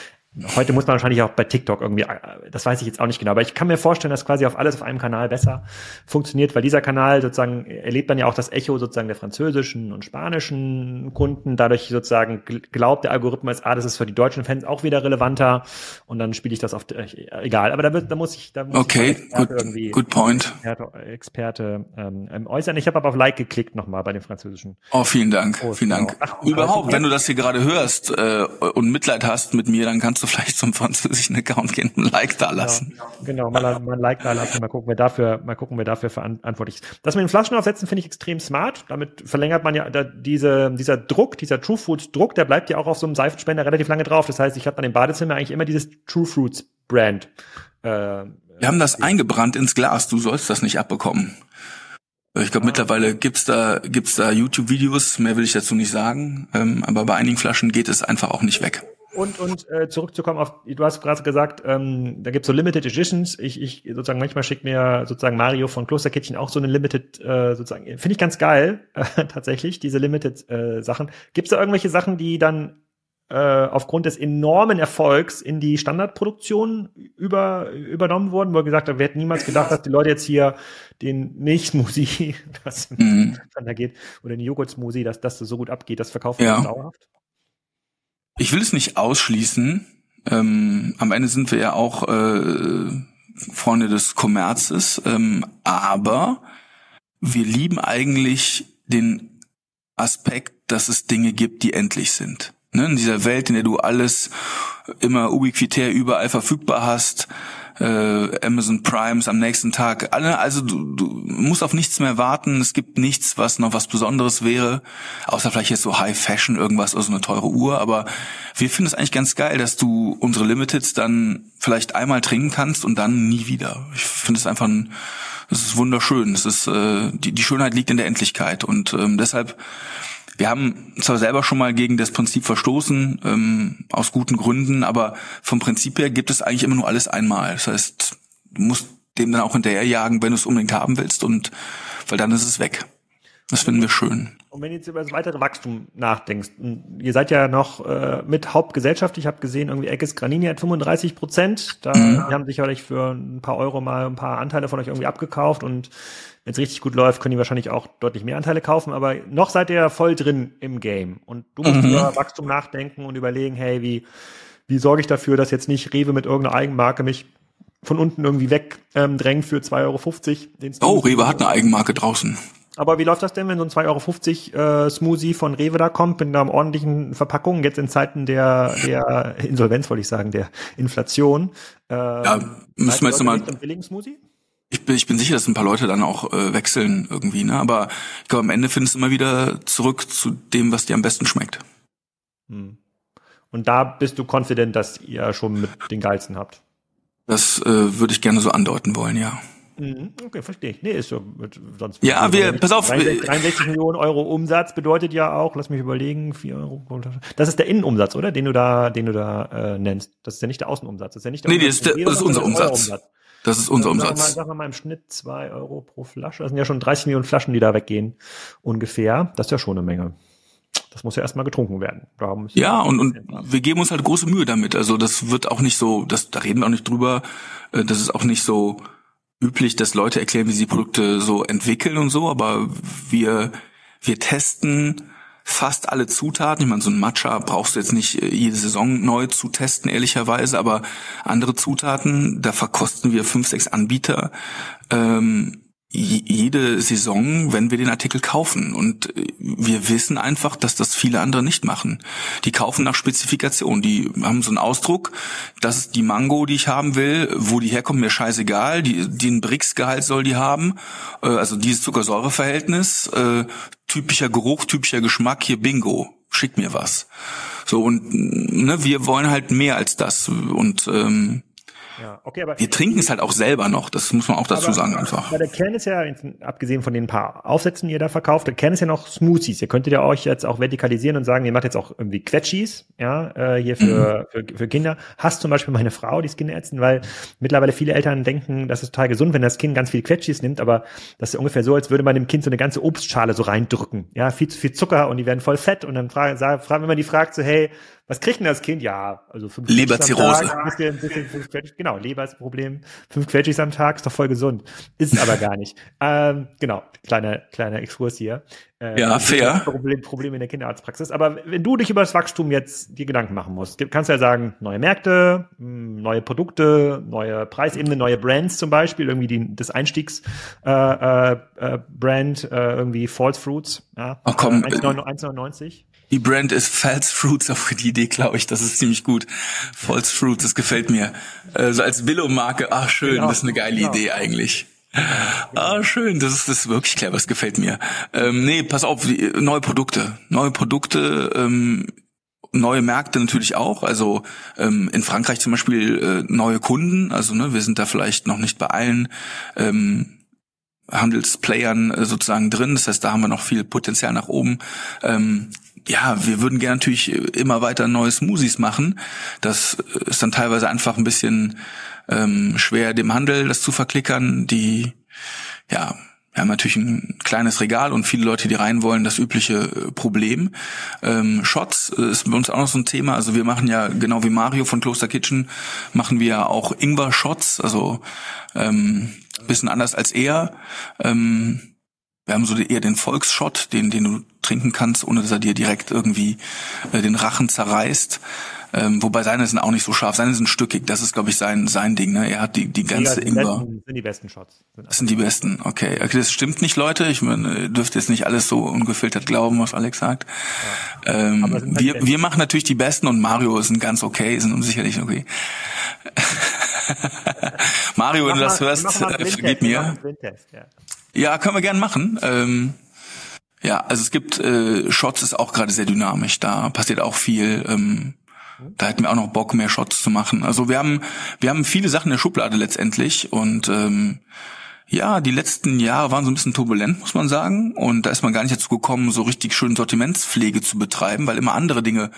Heute muss man wahrscheinlich auch bei TikTok irgendwie, das weiß ich jetzt auch nicht genau, aber ich kann mir vorstellen, dass quasi auf alles auf einem Kanal besser funktioniert, weil dieser Kanal sozusagen erlebt dann ja auch das Echo sozusagen der französischen und spanischen Kunden. Dadurch sozusagen glaubt der Algorithmus, ah, das ist für die deutschen Fans auch wieder relevanter und dann spiele ich das auf, äh, egal. Aber da wird, da muss ich, da muss okay, ich good, irgendwie good point. Experte, Experte ähm, äußern. Ich habe aber auf Like geklickt nochmal bei den französischen. Oh, vielen Dank, oh, vielen Dank. Genau. Ach, Überhaupt, wenn du das hier gerade hörst äh, und Mitleid hast mit mir, dann kannst du vielleicht zum französischen Account gehen und ein Like da lassen. Genau, genau mal, mal ein Like da lassen, mal gucken, wer dafür, mal gucken, wer dafür verantwortlich ist. Das mit den Flaschen aufsetzen finde ich extrem smart. Damit verlängert man ja da, diese, dieser Druck, dieser True Fruits Druck, der bleibt ja auch auf so einem Seifenspender relativ lange drauf. Das heißt, ich habe an dem Badezimmer eigentlich immer dieses True Fruits Brand. Äh, wir haben das eingebrannt ins Glas. Du sollst das nicht abbekommen. Ich glaube, mittlerweile gibt's da, gibt's da YouTube-Videos, mehr will ich dazu nicht sagen. Ähm, aber bei einigen Flaschen geht es einfach auch nicht weg. Und, und äh, zurückzukommen auf, du hast gerade gesagt, ähm, da gibt's so Limited Editions. Ich, ich sozusagen manchmal schickt mir sozusagen Mario von Klosterkittchen auch so eine Limited, äh, sozusagen, finde ich ganz geil, äh, tatsächlich, diese Limited äh, Sachen. Gibt's da irgendwelche Sachen, die dann äh, aufgrund des enormen Erfolgs in die Standardproduktion über, übernommen wurden, wo er gesagt hat, wir hätten niemals gedacht, dass die Leute jetzt hier den Milchsmoothie, das mhm. geht, oder den Joghurtsmoothie, dass das so gut abgeht, das verkaufen ja. dauerhaft? Ich will es nicht ausschließen. Ähm, am Ende sind wir ja auch äh, Freunde des Kommerzes, ähm, aber wir lieben eigentlich den Aspekt, dass es Dinge gibt, die endlich sind. Ne? In dieser Welt, in der du alles immer ubiquitär überall verfügbar hast, äh, Amazon Primes am nächsten Tag. Also du, du musst auf nichts mehr warten. Es gibt nichts, was noch was Besonderes wäre, außer vielleicht jetzt so High Fashion irgendwas oder so eine teure Uhr. Aber wir finden es eigentlich ganz geil, dass du unsere Limiteds dann vielleicht einmal trinken kannst und dann nie wieder. Ich finde es einfach ein, es ist wunderschön. Es ist äh, die, die Schönheit liegt in der Endlichkeit und ähm, deshalb wir haben zwar selber schon mal gegen das Prinzip verstoßen, ähm, aus guten Gründen, aber vom Prinzip her gibt es eigentlich immer nur alles einmal. Das heißt, du musst dem dann auch hinterherjagen, wenn du es unbedingt haben willst und weil dann ist es weg. Das finden wir schön. Und wenn du jetzt über das weitere Wachstum nachdenkst, ihr seid ja noch äh, mit Hauptgesellschaft, ich habe gesehen, irgendwie Eckes Granini hat 35 Prozent. Da mhm. haben sicherlich für ein paar Euro mal ein paar Anteile von euch irgendwie abgekauft und wenn es richtig gut läuft, können die wahrscheinlich auch deutlich mehr Anteile kaufen, aber noch seid ihr voll drin im Game. Und du musst mhm. über Wachstum nachdenken und überlegen, hey, wie, wie sorge ich dafür, dass jetzt nicht Rewe mit irgendeiner Eigenmarke mich von unten irgendwie wegdrängt ähm, für 2,50 Euro. oh, Rewe hat eine Eigenmarke draußen. Aber wie läuft das denn, wenn so ein 2,50 Euro äh, Smoothie von Rewe da kommt mit einer ordentlichen Verpackung, jetzt in Zeiten der, der Insolvenz, wollte ich sagen, der Inflation? Äh, ja, müssen wir jetzt nochmal. Smoothie? Ich bin, ich bin sicher, dass ein paar Leute dann auch äh, wechseln irgendwie, ne? Aber ich glaube, am Ende findest du immer wieder zurück zu dem, was dir am besten schmeckt. Hm. Und da bist du confident, dass ihr schon mit den geilsten habt. Das äh, würde ich gerne so andeuten wollen, ja. Mhm. Okay, verstehe ich. Nee, ist so. Sonst ja, wir, pass auf. 63, 63 Millionen Euro Umsatz bedeutet ja auch, lass mich überlegen, 4 Euro. Das ist der Innenumsatz, oder? Den du da, den du da äh, nennst. Das ist ja nicht der Außenumsatz. Das ist ja nicht der nee, Umsatz. Nee, das ist, der, das ist unser Umsatz. Umsatz. Das ist unser Umsatz. Sagen wir, mal, sagen wir mal im Schnitt zwei Euro pro Flasche. Das sind ja schon 30 Millionen Flaschen, die da weggehen. Ungefähr. Das ist ja schon eine Menge. Das muss ja erstmal getrunken werden. ja, und, und wir geben uns halt große Mühe damit. Also das wird auch nicht so, das, da reden wir auch nicht drüber. Äh, das ist auch nicht so üblich, dass Leute erklären, wie sie Produkte so entwickeln und so, aber wir, wir testen fast alle Zutaten. Ich meine, so ein Matcha brauchst du jetzt nicht äh, jede Saison neu zu testen, ehrlicherweise, aber andere Zutaten, da verkosten wir fünf, sechs Anbieter. Ähm, jede Saison, wenn wir den Artikel kaufen. Und äh, wir wissen einfach, dass das viele andere nicht machen. Die kaufen nach Spezifikation. Die haben so einen Ausdruck, das ist die Mango, die ich haben will. Wo die herkommt, mir scheißegal. Die, den Brix-Gehalt soll die haben. Äh, also dieses Zuckersäureverhältnis. Äh, typischer Geruch, typischer Geschmack. Hier Bingo. Schick mir was. So, und ne, wir wollen halt mehr als das. Und ähm, ja, okay, aber wir trinken es halt auch selber noch, das muss man auch dazu aber, sagen einfach. Aber der Kern ist ja, abgesehen von den paar Aufsätzen, die ihr da verkauft, der Kern ist ja noch Smoothies. Ihr könntet ja euch jetzt auch vertikalisieren und sagen, ihr macht jetzt auch irgendwie Quetschis, ja, äh, hier für, mhm. für, für Kinder. Hast zum Beispiel meine Frau, die ist Kinderärztin, weil mittlerweile viele Eltern denken, das ist total gesund, wenn das Kind ganz viel Quetschis nimmt, aber das ist ungefähr so, als würde man dem Kind so eine ganze Obstschale so reindrücken. Ja, viel zu viel Zucker und die werden voll fett und dann fragen, fragen wenn man die fragt so, hey, was kriegt denn das Kind? Ja, also fünf Leberzirrhose. Bisschen, bisschen, fünf genau, Leber ist ein Problem. Fünf Quetschis am Tag ist doch voll gesund. Ist es aber gar nicht. Ähm, genau, kleiner, kleiner Exkurs hier. Äh, ja, fair. Problem, Problem in der Kinderarztpraxis. Aber wenn du dich über das Wachstum jetzt dir Gedanken machen musst, kannst du ja sagen, neue Märkte, hm, neue Produkte, neue Preisebene, neue Brands zum Beispiel, irgendwie die, das Einstiegs äh, äh, äh äh, irgendwie False Fruits, ja, oh, komm, 1,99. Die Brand ist False Fruits, auf die Idee glaube ich, das ist ziemlich gut. False Fruits, das gefällt mir. Also als Billo-Marke, ach schön, genau, das ist eine geile genau. Idee eigentlich. Ah, schön, das ist, das ist wirklich clever, das gefällt mir. Ähm, nee, pass auf, die, neue Produkte. Neue Produkte, ähm, neue Märkte natürlich auch. Also ähm, in Frankreich zum Beispiel äh, neue Kunden. Also ne, wir sind da vielleicht noch nicht bei allen ähm, Handelsplayern äh, sozusagen drin. Das heißt, da haben wir noch viel Potenzial nach oben. Ähm, ja, wir würden gerne natürlich immer weiter neue Smoothies machen. Das ist dann teilweise einfach ein bisschen ähm, schwer dem Handel das zu verklickern. Die, ja, wir haben natürlich ein kleines Regal und viele Leute, die rein wollen, das übliche äh, Problem. Ähm, Shots äh, ist bei uns auch noch so ein Thema. Also wir machen ja, genau wie Mario von Kloster Kitchen, machen wir auch Ingwer-Shots, also ähm, bisschen anders als er. Ähm, Wir haben so eher den Volksshot, den, den du trinken kannst, ohne dass er dir direkt irgendwie äh, den Rachen zerreißt. Ähm, wobei seine sind auch nicht so scharf, seine sind stückig. Das ist, glaube ich, sein sein Ding. Ne? Er hat die die ganze ja, Ingwer. Besten, sind die besten Shots. Sind das sind die besten. Okay, okay, das stimmt nicht, Leute. Ich meine, dürft jetzt nicht alles so ungefiltert glauben, was Alex sagt. Ja. Ähm, halt wir wir machen natürlich die besten und Mario sind ganz okay, sind sicherlich okay. Mario, wenn du das hörst, vergib mir. Ja. Ja, können wir gern machen. Ähm, ja, also es gibt äh, Shots ist auch gerade sehr dynamisch. Da passiert auch viel. Ähm, da hätten wir auch noch Bock, mehr Shots zu machen. Also wir haben, wir haben viele Sachen in der Schublade letztendlich und ähm, ja, die letzten Jahre waren so ein bisschen turbulent, muss man sagen. Und da ist man gar nicht dazu gekommen, so richtig schön Sortimentspflege zu betreiben, weil immer andere Dinge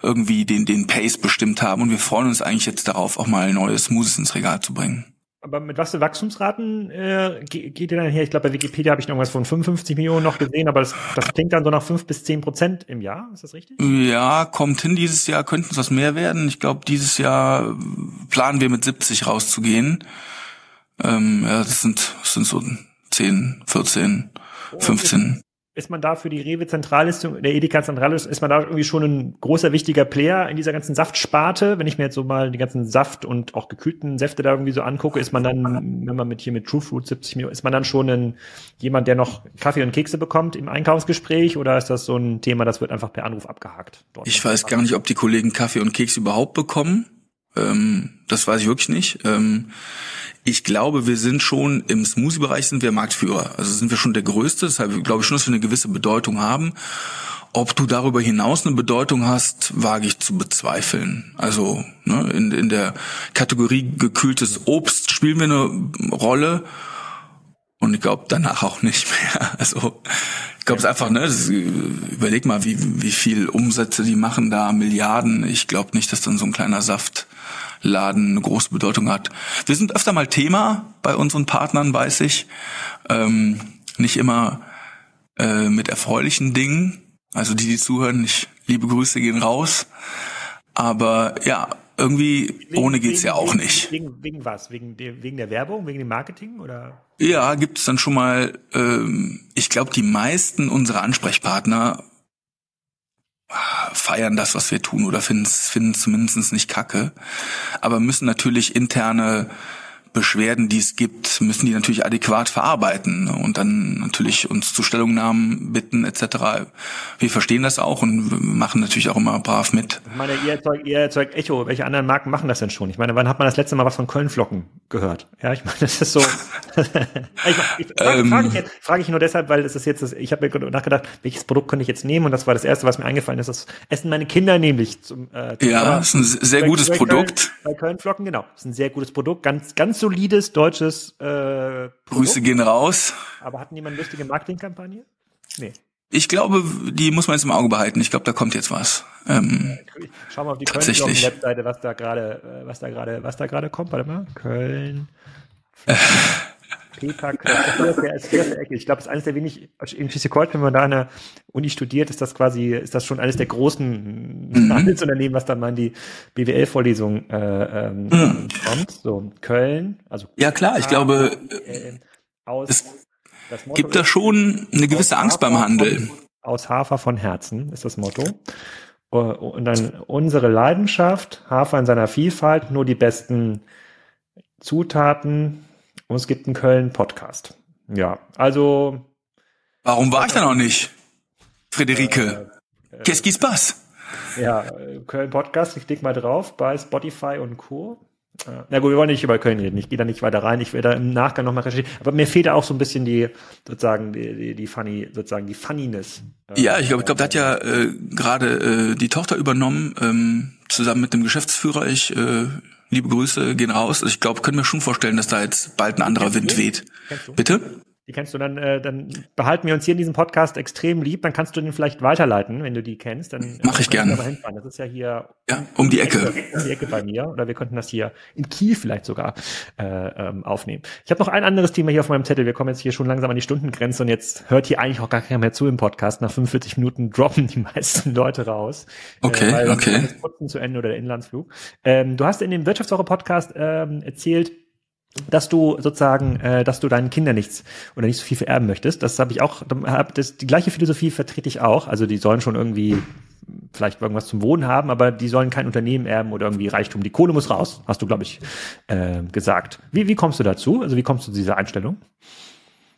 irgendwie den, den Pace bestimmt haben. Und wir freuen uns eigentlich jetzt darauf, auch mal neue Smoothies ins Regal zu bringen. Aber mit was für Wachstumsraten äh, geht ihr dann her? Ich glaube, bei Wikipedia habe ich noch irgendwas von 55 Millionen noch gesehen, aber das, das klingt dann so nach 5 bis 10 Prozent im Jahr. Ist das richtig? Ja, kommt hin. Dieses Jahr könnten es was mehr werden. Ich glaube, dieses Jahr planen wir mit 70 rauszugehen. Ähm, ja, das sind, das sind so 10, 14, 15 ist man da für die Rewe Zentrallistung, der Edeka Zentrallistung, ist man da irgendwie schon ein großer, wichtiger Player in dieser ganzen Saftsparte? Wenn ich mir jetzt so mal die ganzen Saft und auch gekühlten Säfte da irgendwie so angucke, ist man dann, wenn man mit hier mit True Fruit 70 Millionen, ist man dann schon ein, jemand, der noch Kaffee und Kekse bekommt im Einkaufsgespräch oder ist das so ein Thema, das wird einfach per Anruf abgehakt? ich weiß gar nicht, ob die Kollegen Kaffee und Kekse überhaupt bekommen. Ähm, das weiß ich wirklich nicht. Ähm, ich glaube, wir sind schon im Smoothie-Bereich sind wir Marktführer. Also sind wir schon der Größte. Deshalb glaube ich schon, dass wir eine gewisse Bedeutung haben. Ob du darüber hinaus eine Bedeutung hast, wage ich zu bezweifeln. Also ne, in, in der Kategorie gekühltes Obst spielen wir eine Rolle. Und ich glaube danach auch nicht mehr. Also ich glaube es einfach, ne, das, überleg mal, wie, wie viel Umsätze die machen da, Milliarden. Ich glaube nicht, dass dann so ein kleiner Saft Laden eine große Bedeutung hat. Wir sind öfter mal Thema bei unseren Partnern, weiß ich. Ähm, nicht immer äh, mit erfreulichen Dingen. Also die, die zuhören, ich, liebe Grüße gehen raus. Aber ja, irgendwie wegen, ohne geht's wegen, ja auch nicht. Wegen, wegen was? Wegen, der, wegen der Werbung, wegen dem Marketing oder? Ja, gibt es dann schon mal. Ähm, ich glaube, die meisten unserer Ansprechpartner feiern das, was wir tun oder finden es zumindest nicht kacke, aber müssen natürlich interne Beschwerden, die es gibt, müssen die natürlich adäquat verarbeiten und dann natürlich uns zu Stellungnahmen bitten etc. Wir verstehen das auch und machen natürlich auch immer brav mit. Ich meine, ihr erzeugt, ihr erzeugt Echo. Welche anderen Marken machen das denn schon? Ich meine, wann hat man das letzte Mal was von Kölnflocken gehört? Ja, ich meine, das ist so. ich, ich frage, ähm, frage, ich, jetzt, frage ich nur deshalb, weil es ist jetzt, das, ich habe mir nachgedacht, welches Produkt könnte ich jetzt nehmen und das war das erste, was mir eingefallen ist. Das essen meine Kinder nämlich zum. Äh, zum ja, ist ein sehr bei, gutes bei Produkt. Köln, bei Kölnflocken, genau, ist ein sehr gutes Produkt, ganz ganz solides deutsches äh, Grüße gehen raus. Aber hatten die mal eine lustige Marketingkampagne? Nee. Ich glaube, die muss man jetzt im Auge behalten. Ich glaube, da kommt jetzt was. Ähm, Schau mal auf die Köln-Webseite, was da gerade, äh, was da gerade, was da gerade kommt. Warte mal, Köln. Peter Ecke. Ich glaube, es ist eines der wenig, in Schleswig-Holstein, wenn man da an der Uni studiert, ist das quasi, ist das schon eines der großen mhm. Handelsunternehmen, was dann mal in die BWL-Vorlesung äh, ähm, mhm. kommt. So, Köln, also. Ja, klar, ich glaube, äh, aus, es gibt da schon eine gewisse Angst beim Handel. Aus Hafer von Herzen ist das Motto. Äh, und dann unsere Leidenschaft, Hafer in seiner Vielfalt, nur die besten Zutaten, und es gibt einen Köln-Podcast. Ja, also. Warum war ich da noch nicht? Friederike. Äh, äh, Qu'est-ce passe? Ja, Köln-Podcast, ich klicke mal drauf bei Spotify und Co. Äh, na gut, wir wollen nicht über Köln reden. Ich gehe da nicht weiter rein. Ich werde da im Nachgang nochmal recherchieren. Aber mir fehlt da auch so ein bisschen die, sozusagen, die, die, die funny, sozusagen die Funniness. Äh, ja, ich glaube, ich glaube, da hat ja äh, gerade äh, die Tochter übernommen, ähm, zusammen mit dem Geschäftsführer. Ich äh, liebe Grüße gehen raus. Ich glaube, können wir schon vorstellen, dass da jetzt bald ein anderer Wind weht. Bitte? Die kennst du dann, äh, dann behalten wir uns hier in diesem Podcast extrem lieb. Dann kannst du den vielleicht weiterleiten, wenn du die kennst. Dann mache ich gerne. Das ist ja hier ja, um die Ecke. Um die Ecke bei mir. Oder wir könnten das hier in Kiel vielleicht sogar äh, ähm, aufnehmen. Ich habe noch ein anderes Thema hier auf meinem Zettel. Wir kommen jetzt hier schon langsam an die Stundengrenze und jetzt hört hier eigentlich auch gar keiner mehr zu im Podcast. Nach 45 Minuten droppen die meisten Leute raus. Äh, okay, äh, okay. Das Putzen zu Ende oder der Inlandsflug. Ähm, du hast in dem Wirtschaftswoche Podcast ähm, erzählt, dass du sozusagen, äh, dass du deinen Kindern nichts oder nicht so viel vererben möchtest. Das habe ich auch, hab das, die gleiche Philosophie vertrete ich auch. Also die sollen schon irgendwie vielleicht irgendwas zum Wohnen haben, aber die sollen kein Unternehmen erben oder irgendwie Reichtum. Die Kohle muss raus, hast du, glaube ich, äh, gesagt. Wie, wie kommst du dazu? Also wie kommst du zu dieser Einstellung?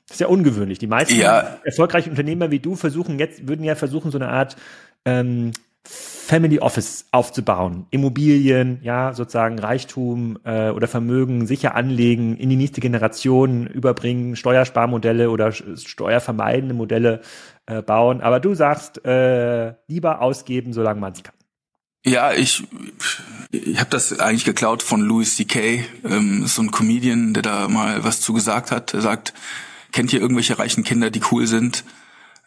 Das ist ja ungewöhnlich. Die meisten ja. erfolgreichen Unternehmer wie du versuchen jetzt, würden ja versuchen, so eine Art ähm, Family Office aufzubauen, Immobilien, ja, sozusagen Reichtum äh, oder Vermögen sicher anlegen, in die nächste Generation überbringen, Steuersparmodelle oder steuervermeidende Modelle äh, bauen. Aber du sagst, äh, lieber ausgeben, solange man es kann. Ja, ich, ich habe das eigentlich geklaut von Louis C.K., ähm, so ein Comedian, der da mal was zu gesagt hat. Er sagt, kennt ihr irgendwelche reichen Kinder, die cool sind?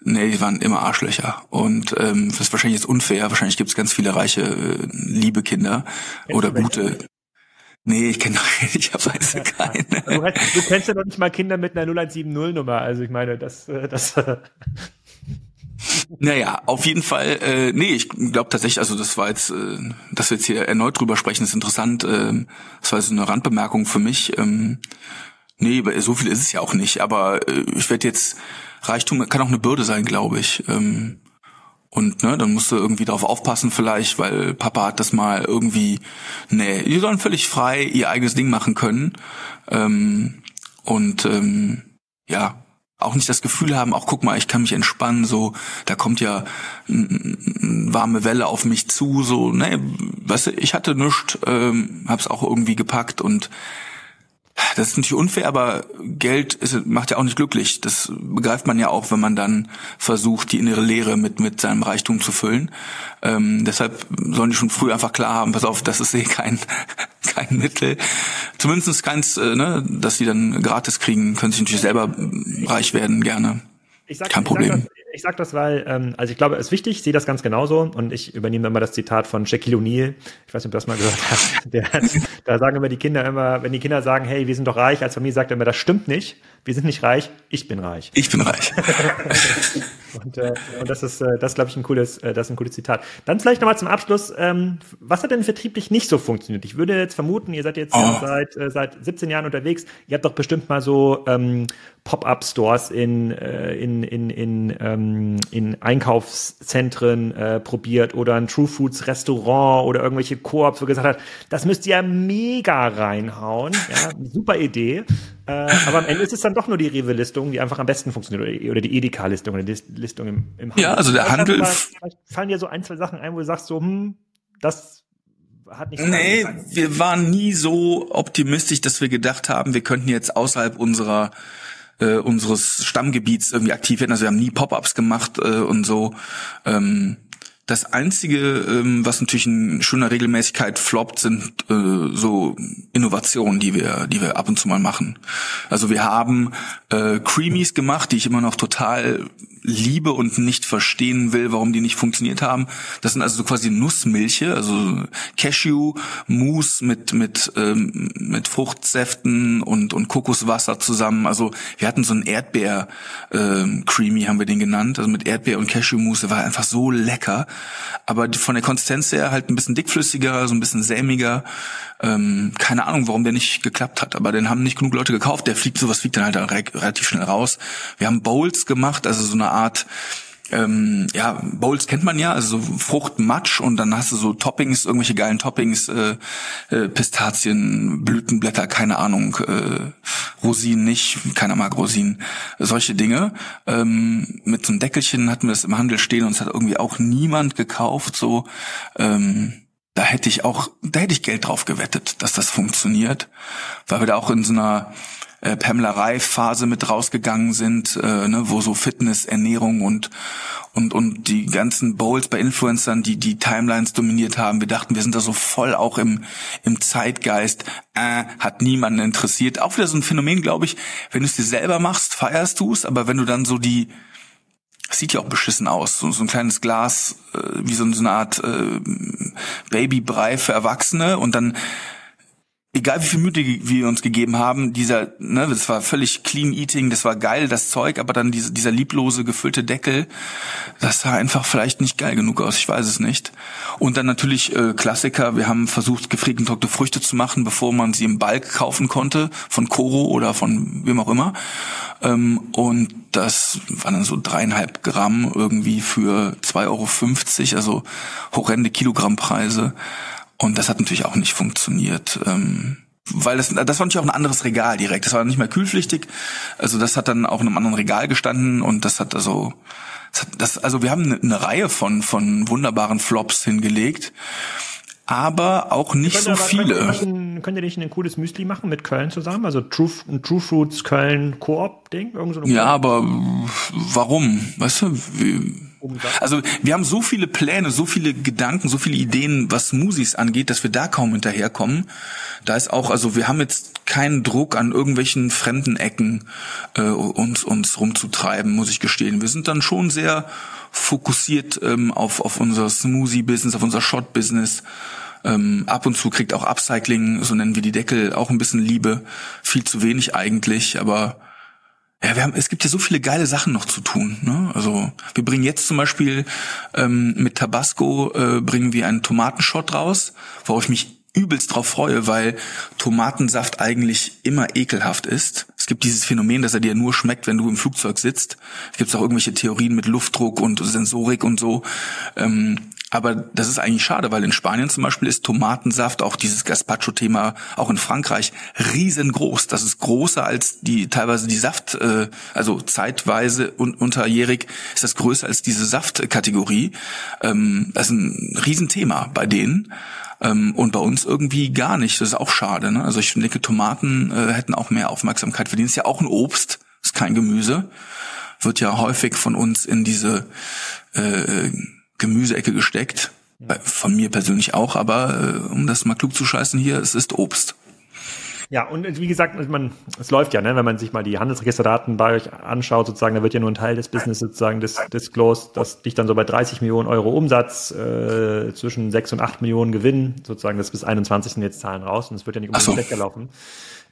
Nee, die waren immer Arschlöcher. Und ähm, das ist wahrscheinlich jetzt unfair. Wahrscheinlich gibt es ganz viele reiche, äh, liebe Kinder Kennst oder gute. Nee, ich kenne ich weiß keine. Du, du kennst ja noch nicht mal Kinder mit einer 0170-Nummer. Also ich meine, das, äh, das Naja, auf jeden Fall, äh, nee, ich glaube tatsächlich, also das war jetzt, äh, dass wir jetzt hier erneut drüber sprechen, ist interessant. Äh, das war so eine Randbemerkung für mich. Ähm, nee, so viel ist es ja auch nicht, aber äh, ich werde jetzt Reichtum kann auch eine Bürde sein, glaube ich. Ähm, und ne, dann musst du irgendwie darauf aufpassen vielleicht, weil Papa hat das mal irgendwie, nee, die sollen völlig frei ihr eigenes Ding machen können. Ähm, und ähm, ja, auch nicht das Gefühl haben, auch guck mal, ich kann mich entspannen, so, da kommt ja eine warme Welle auf mich zu, so, ne, weißt du, ich hatte nichts, ähm, hab's auch irgendwie gepackt und das ist natürlich unfair, aber Geld ist, macht ja auch nicht glücklich. Das begreift man ja auch, wenn man dann versucht, die innere Leere mit, mit seinem Reichtum zu füllen. Ähm, deshalb sollen die schon früh einfach klar haben, pass auf, das ist eh kein, kein Mittel. Zumindest keins, äh, ne, dass sie dann gratis kriegen, können sich natürlich selber reich werden, gerne. Sag, kein Problem ich sage das, weil, ähm, also ich glaube, es ist wichtig, ich sehe das ganz genauso und ich übernehme immer das Zitat von Shaquille O'Neal, ich weiß nicht, ob du das mal gehört hast, der, da sagen immer die Kinder immer, wenn die Kinder sagen, hey, wir sind doch reich, als Familie sagt er immer, das stimmt nicht, wir sind nicht reich, ich bin reich. Ich bin reich. und, äh, und das ist, äh, das glaube ich, ein cooles, äh, das ist ein cooles Zitat. Dann vielleicht nochmal zum Abschluss, ähm, was hat denn vertrieblich nicht so funktioniert? Ich würde jetzt vermuten, ihr seid jetzt oh. seit, äh, seit 17 Jahren unterwegs, ihr habt doch bestimmt mal so ähm, Pop-up-Stores in, äh, in, in, in, ähm, in Einkaufszentren äh, probiert oder ein True Foods Restaurant oder irgendwelche Koops, wo gesagt hat, das müsst ihr ja mega reinhauen. Ja, super Idee. Äh, aber am Ende ist es dann doch nur die Rewe-Listung, die einfach am besten funktioniert oder, oder die Edeka-Listung oder die Listung im, im Handel. Ja, also der Handel. Mal, fallen dir so ein, zwei Sachen ein, wo du sagst so, hm, das hat nicht Nee, wir waren nie so optimistisch, dass wir gedacht haben, wir könnten jetzt außerhalb unserer äh, unseres Stammgebiets irgendwie aktiv werden. Also wir haben nie Pop-ups gemacht äh, und so. Ähm, das Einzige, ähm, was natürlich in schöner Regelmäßigkeit floppt, sind äh, so Innovationen, die wir, die wir ab und zu mal machen. Also wir haben äh, Creamies gemacht, die ich immer noch total liebe und nicht verstehen will, warum die nicht funktioniert haben. Das sind also so quasi Nussmilche, also Cashew, Mousse mit mit ähm, mit Fruchtsäften und und Kokoswasser zusammen. Also wir hatten so ein Erdbeer ähm, Creamy haben wir den genannt, also mit Erdbeer und Cashew Mousse, war einfach so lecker, aber von der Konsistenz her halt ein bisschen dickflüssiger, so ein bisschen sämiger. Ähm, keine Ahnung, warum der nicht geklappt hat, aber den haben nicht genug Leute gekauft. Der fliegt, sowas fliegt dann halt relativ schnell raus. Wir haben Bowls gemacht, also so eine Art ähm, ja, Bowls kennt man ja, also so Fruchtmatsch und dann hast du so Toppings, irgendwelche geilen Toppings, äh, äh, Pistazien, Blütenblätter, keine Ahnung, äh, Rosinen nicht, keiner mag Rosinen, solche Dinge. Ähm, mit so einem Deckelchen hatten wir das im Handel stehen und es hat irgendwie auch niemand gekauft, so, ähm, da hätte ich auch, da hätte ich Geld drauf gewettet, dass das funktioniert, weil wir da auch in so einer äh, Pamela Reif Phase mit rausgegangen sind, äh, ne, wo so Fitness, Ernährung und und und die ganzen Bowls bei Influencern, die die Timelines dominiert haben. Wir dachten, wir sind da so voll auch im im Zeitgeist. Äh, hat niemanden interessiert. Auch wieder so ein Phänomen, glaube ich. Wenn du es dir selber machst, feierst du es, aber wenn du dann so die sieht ja auch beschissen aus. So, so ein kleines Glas, äh, wie so, so eine Art äh, Babybrei für Erwachsene und dann egal wie viel Mühe wir uns gegeben haben, dieser, ne, das war völlig clean eating, das war geil, das Zeug, aber dann diese, dieser lieblose, gefüllte Deckel, das sah einfach vielleicht nicht geil genug aus, ich weiß es nicht. Und dann natürlich äh, Klassiker, wir haben versucht, gefriegentrockte Früchte zu machen, bevor man sie im Balk kaufen konnte, von Koro oder von wem auch immer. Ähm, und das waren dann so dreieinhalb Gramm irgendwie für 2,50 Euro, also horrende Kilogrammpreise. Und das hat natürlich auch nicht funktioniert. Ähm, weil das, das war natürlich auch ein anderes Regal direkt. Das war nicht mehr kühlpflichtig. Also das hat dann auch in einem anderen Regal gestanden und das hat also, das, hat, das also wir haben eine, eine Reihe von von wunderbaren Flops hingelegt aber auch nicht so viele. Könnt, könnt ihr nicht ein cooles Müsli machen mit Köln zusammen? Also True, ein True Fruits Köln Koop-Ding? So ja, aber warum? Weißt du, wie, also wir haben so viele Pläne, so viele Gedanken, so viele Ideen, was Smoothies angeht, dass wir da kaum hinterherkommen. Da ist auch, also wir haben jetzt keinen Druck an irgendwelchen fremden Ecken äh, uns uns rumzutreiben, muss ich gestehen. Wir sind dann schon sehr fokussiert ähm, auf auf unser Smoothie-Business, auf unser Shot-Business. Ähm, ab und zu kriegt auch Upcycling, so nennen wir die Deckel, auch ein bisschen Liebe. Viel zu wenig eigentlich, aber ja, wir haben, es gibt ja so viele geile Sachen noch zu tun. Ne? Also wir bringen jetzt zum Beispiel ähm, mit Tabasco äh, bringen wir einen Tomatenshot raus, worauf ich mich übelst drauf freue, weil Tomatensaft eigentlich immer ekelhaft ist. Es gibt dieses Phänomen, dass er dir nur schmeckt, wenn du im Flugzeug sitzt. Es gibt auch irgendwelche Theorien mit Luftdruck und Sensorik und so. Ähm, aber das ist eigentlich schade, weil in Spanien zum Beispiel ist Tomatensaft, auch dieses Gazpacho-Thema, auch in Frankreich riesengroß. Das ist größer als die teilweise die Saft, äh, also zeitweise un unterjährig ist das größer als diese Saftkategorie. Ähm, das ist ein Riesenthema bei denen. Ähm, und bei uns irgendwie gar nicht. Das ist auch schade. Ne? Also ich denke, Tomaten äh, hätten auch mehr Aufmerksamkeit verdient. Ist ja auch ein Obst, ist kein Gemüse. Wird ja häufig von uns in diese äh, Gemüseecke gesteckt. Von mir persönlich auch, aber äh, um das mal klug zu scheißen hier, es ist Obst. Ja, und wie gesagt, man, es läuft ja, ne, wenn man sich mal die Handelsregisterdaten bei euch anschaut, sozusagen, da wird ja nur ein Teil des Business sozusagen des disclosed, das liegt dann so bei 30 Millionen Euro Umsatz, äh, zwischen 6 und 8 Millionen Gewinn, sozusagen, das bis 21 sind jetzt Zahlen raus und es wird ja nicht unbedingt so. schlechter laufen.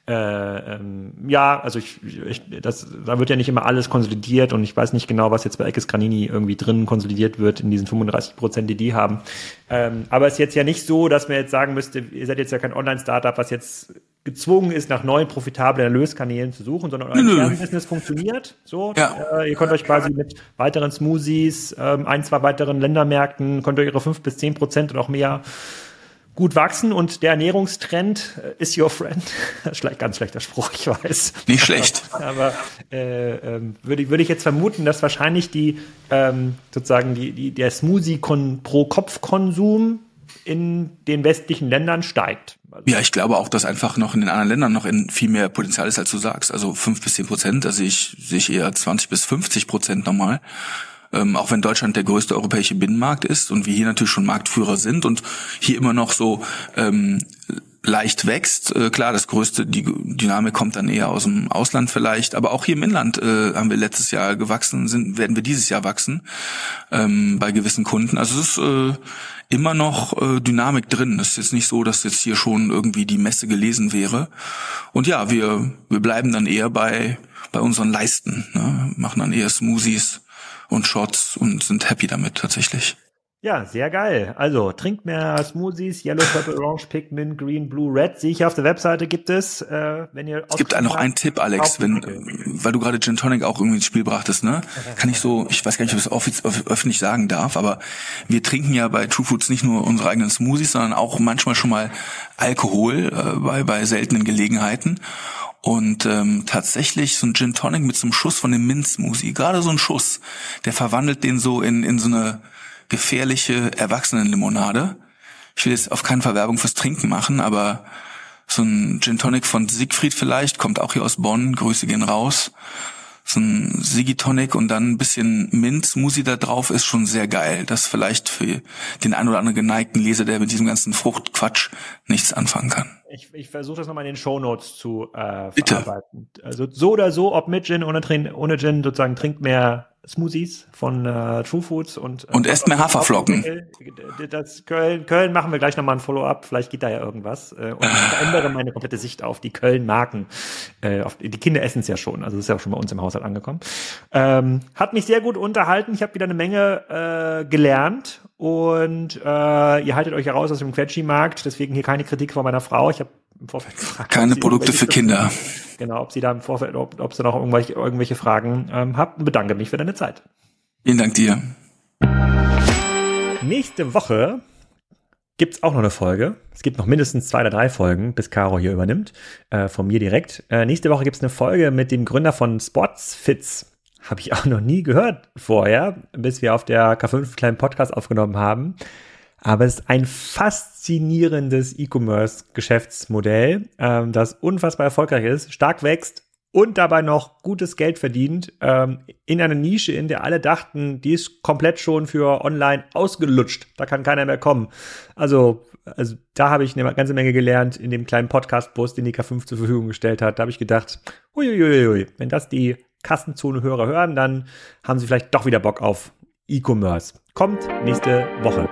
Äh, ähm, ja, also ich, ich, das, da wird ja nicht immer alles konsolidiert und ich weiß nicht genau, was jetzt bei Eckes Granini irgendwie drin konsolidiert wird in diesen 35 Prozent, die die haben. Ähm, aber es ist jetzt ja nicht so, dass man jetzt sagen müsste, ihr seid jetzt ja kein Online-Startup, was jetzt gezwungen ist, nach neuen profitablen Erlöskanälen zu suchen, sondern euer Kernbusiness funktioniert. So, ja. äh, ihr könnt euch quasi mit weiteren Smoothies, ähm, ein, zwei weiteren Ländermärkten, könnt ihr ihre fünf bis zehn Prozent und auch mehr gut wachsen und der Ernährungstrend äh, is your friend. Das ist ganz schlechter Spruch, ich weiß. Nicht schlecht. Aber äh, ähm, würde, ich würde ich jetzt vermuten, dass wahrscheinlich die ähm, sozusagen die, die, der Smoothie pro Kopf Konsum in den westlichen Ländern steigt. Also ja, ich glaube auch, dass einfach noch in den anderen Ländern noch in viel mehr Potenzial ist, als du sagst. Also fünf bis zehn Prozent, sehe ich, sehe ich eher 20 bis 50 Prozent normal ähm, auch wenn Deutschland der größte europäische Binnenmarkt ist und wir hier natürlich schon Marktführer sind und hier immer noch so ähm, leicht wächst. Äh, klar, das größte, die Dynamik kommt dann eher aus dem Ausland vielleicht, aber auch hier im Inland äh, haben wir letztes Jahr gewachsen, sind, werden wir dieses Jahr wachsen ähm, bei gewissen Kunden. Also es ist äh, immer noch äh, Dynamik drin. Es ist jetzt nicht so, dass jetzt hier schon irgendwie die Messe gelesen wäre. Und ja, wir, wir bleiben dann eher bei, bei unseren Leisten, ne? machen dann eher Smoothies und Shots und sind happy damit tatsächlich. Ja, sehr geil. Also trinkt mehr Smoothies, Yellow, Purple, Orange, Pigment, Green, Blue, Red. Sehe ich auf der Webseite gibt es, äh, wenn ihr. Es gibt noch einen Tipp, Alex, wenn, weil du gerade Gin Tonic auch irgendwie ins Spiel brachtest, ne? Kann ich so, ich weiß gar nicht, ob ich es öffentlich sagen darf, aber wir trinken ja bei True Foods nicht nur unsere eigenen Smoothies, sondern auch manchmal schon mal Alkohol äh, bei, bei seltenen Gelegenheiten. Und ähm, tatsächlich so ein Gin Tonic mit so einem Schuss von dem Minzsmoothie, gerade so ein Schuss, der verwandelt den so in, in so eine gefährliche Erwachsenenlimonade. Ich will jetzt auf keinen Fall Werbung fürs Trinken machen, aber so ein Gin Tonic von Siegfried vielleicht, kommt auch hier aus Bonn, Grüße gehen raus so ein Sigi Tonic und dann ein bisschen Mint-Smoothie da drauf ist schon sehr geil. Das vielleicht für den ein oder anderen geneigten Leser, der mit diesem ganzen Fruchtquatsch nichts anfangen kann. Ich, ich versuche das nochmal in den Show Notes zu äh, verarbeiten. Also so oder so, ob mit Gin, ohne, ohne Gin, sozusagen trinkt mehr Smoothies von äh, True Foods und äh, und esst mehr Haferflocken. Das Köln, Köln machen wir gleich nochmal ein Follow-up. Vielleicht geht da ja irgendwas. Äh, und ich verändere meine komplette Sicht auf die Köln-Marken. Äh, die Kinder essen es ja schon, also das ist ja auch schon bei uns im Haushalt angekommen. Ähm, hat mich sehr gut unterhalten. Ich habe wieder eine Menge äh, gelernt und äh, ihr haltet euch heraus aus dem Quetschi-Markt. Deswegen hier keine Kritik von meiner Frau. Ich habe im Vorfeld gefragt. Keine Produkte für Kinder. Genau, ob sie da im Vorfeld, ob, ob sie noch irgendwelche, irgendwelche Fragen ähm, habt. Bedanke mich für deine Zeit. Vielen Dank dir. Nächste Woche gibt's auch noch eine Folge. Es gibt noch mindestens zwei oder drei Folgen, bis Caro hier übernimmt, äh, von mir direkt. Äh, nächste Woche gibt's eine Folge mit dem Gründer von Sportsfits. Habe ich auch noch nie gehört vorher, bis wir auf der K5 kleinen Podcast aufgenommen haben. Aber es ist ein faszinierendes E-Commerce-Geschäftsmodell, ähm, das unfassbar erfolgreich ist, stark wächst und dabei noch gutes Geld verdient, ähm, in einer Nische, in der alle dachten, die ist komplett schon für online ausgelutscht. Da kann keiner mehr kommen. Also, also da habe ich eine ganze Menge gelernt in dem kleinen Podcast-Bus, den die K5 zur Verfügung gestellt hat. Da habe ich gedacht, huiuiui, wenn das die Kassenzone-Hörer hören, dann haben sie vielleicht doch wieder Bock auf E-Commerce. Kommt nächste Woche.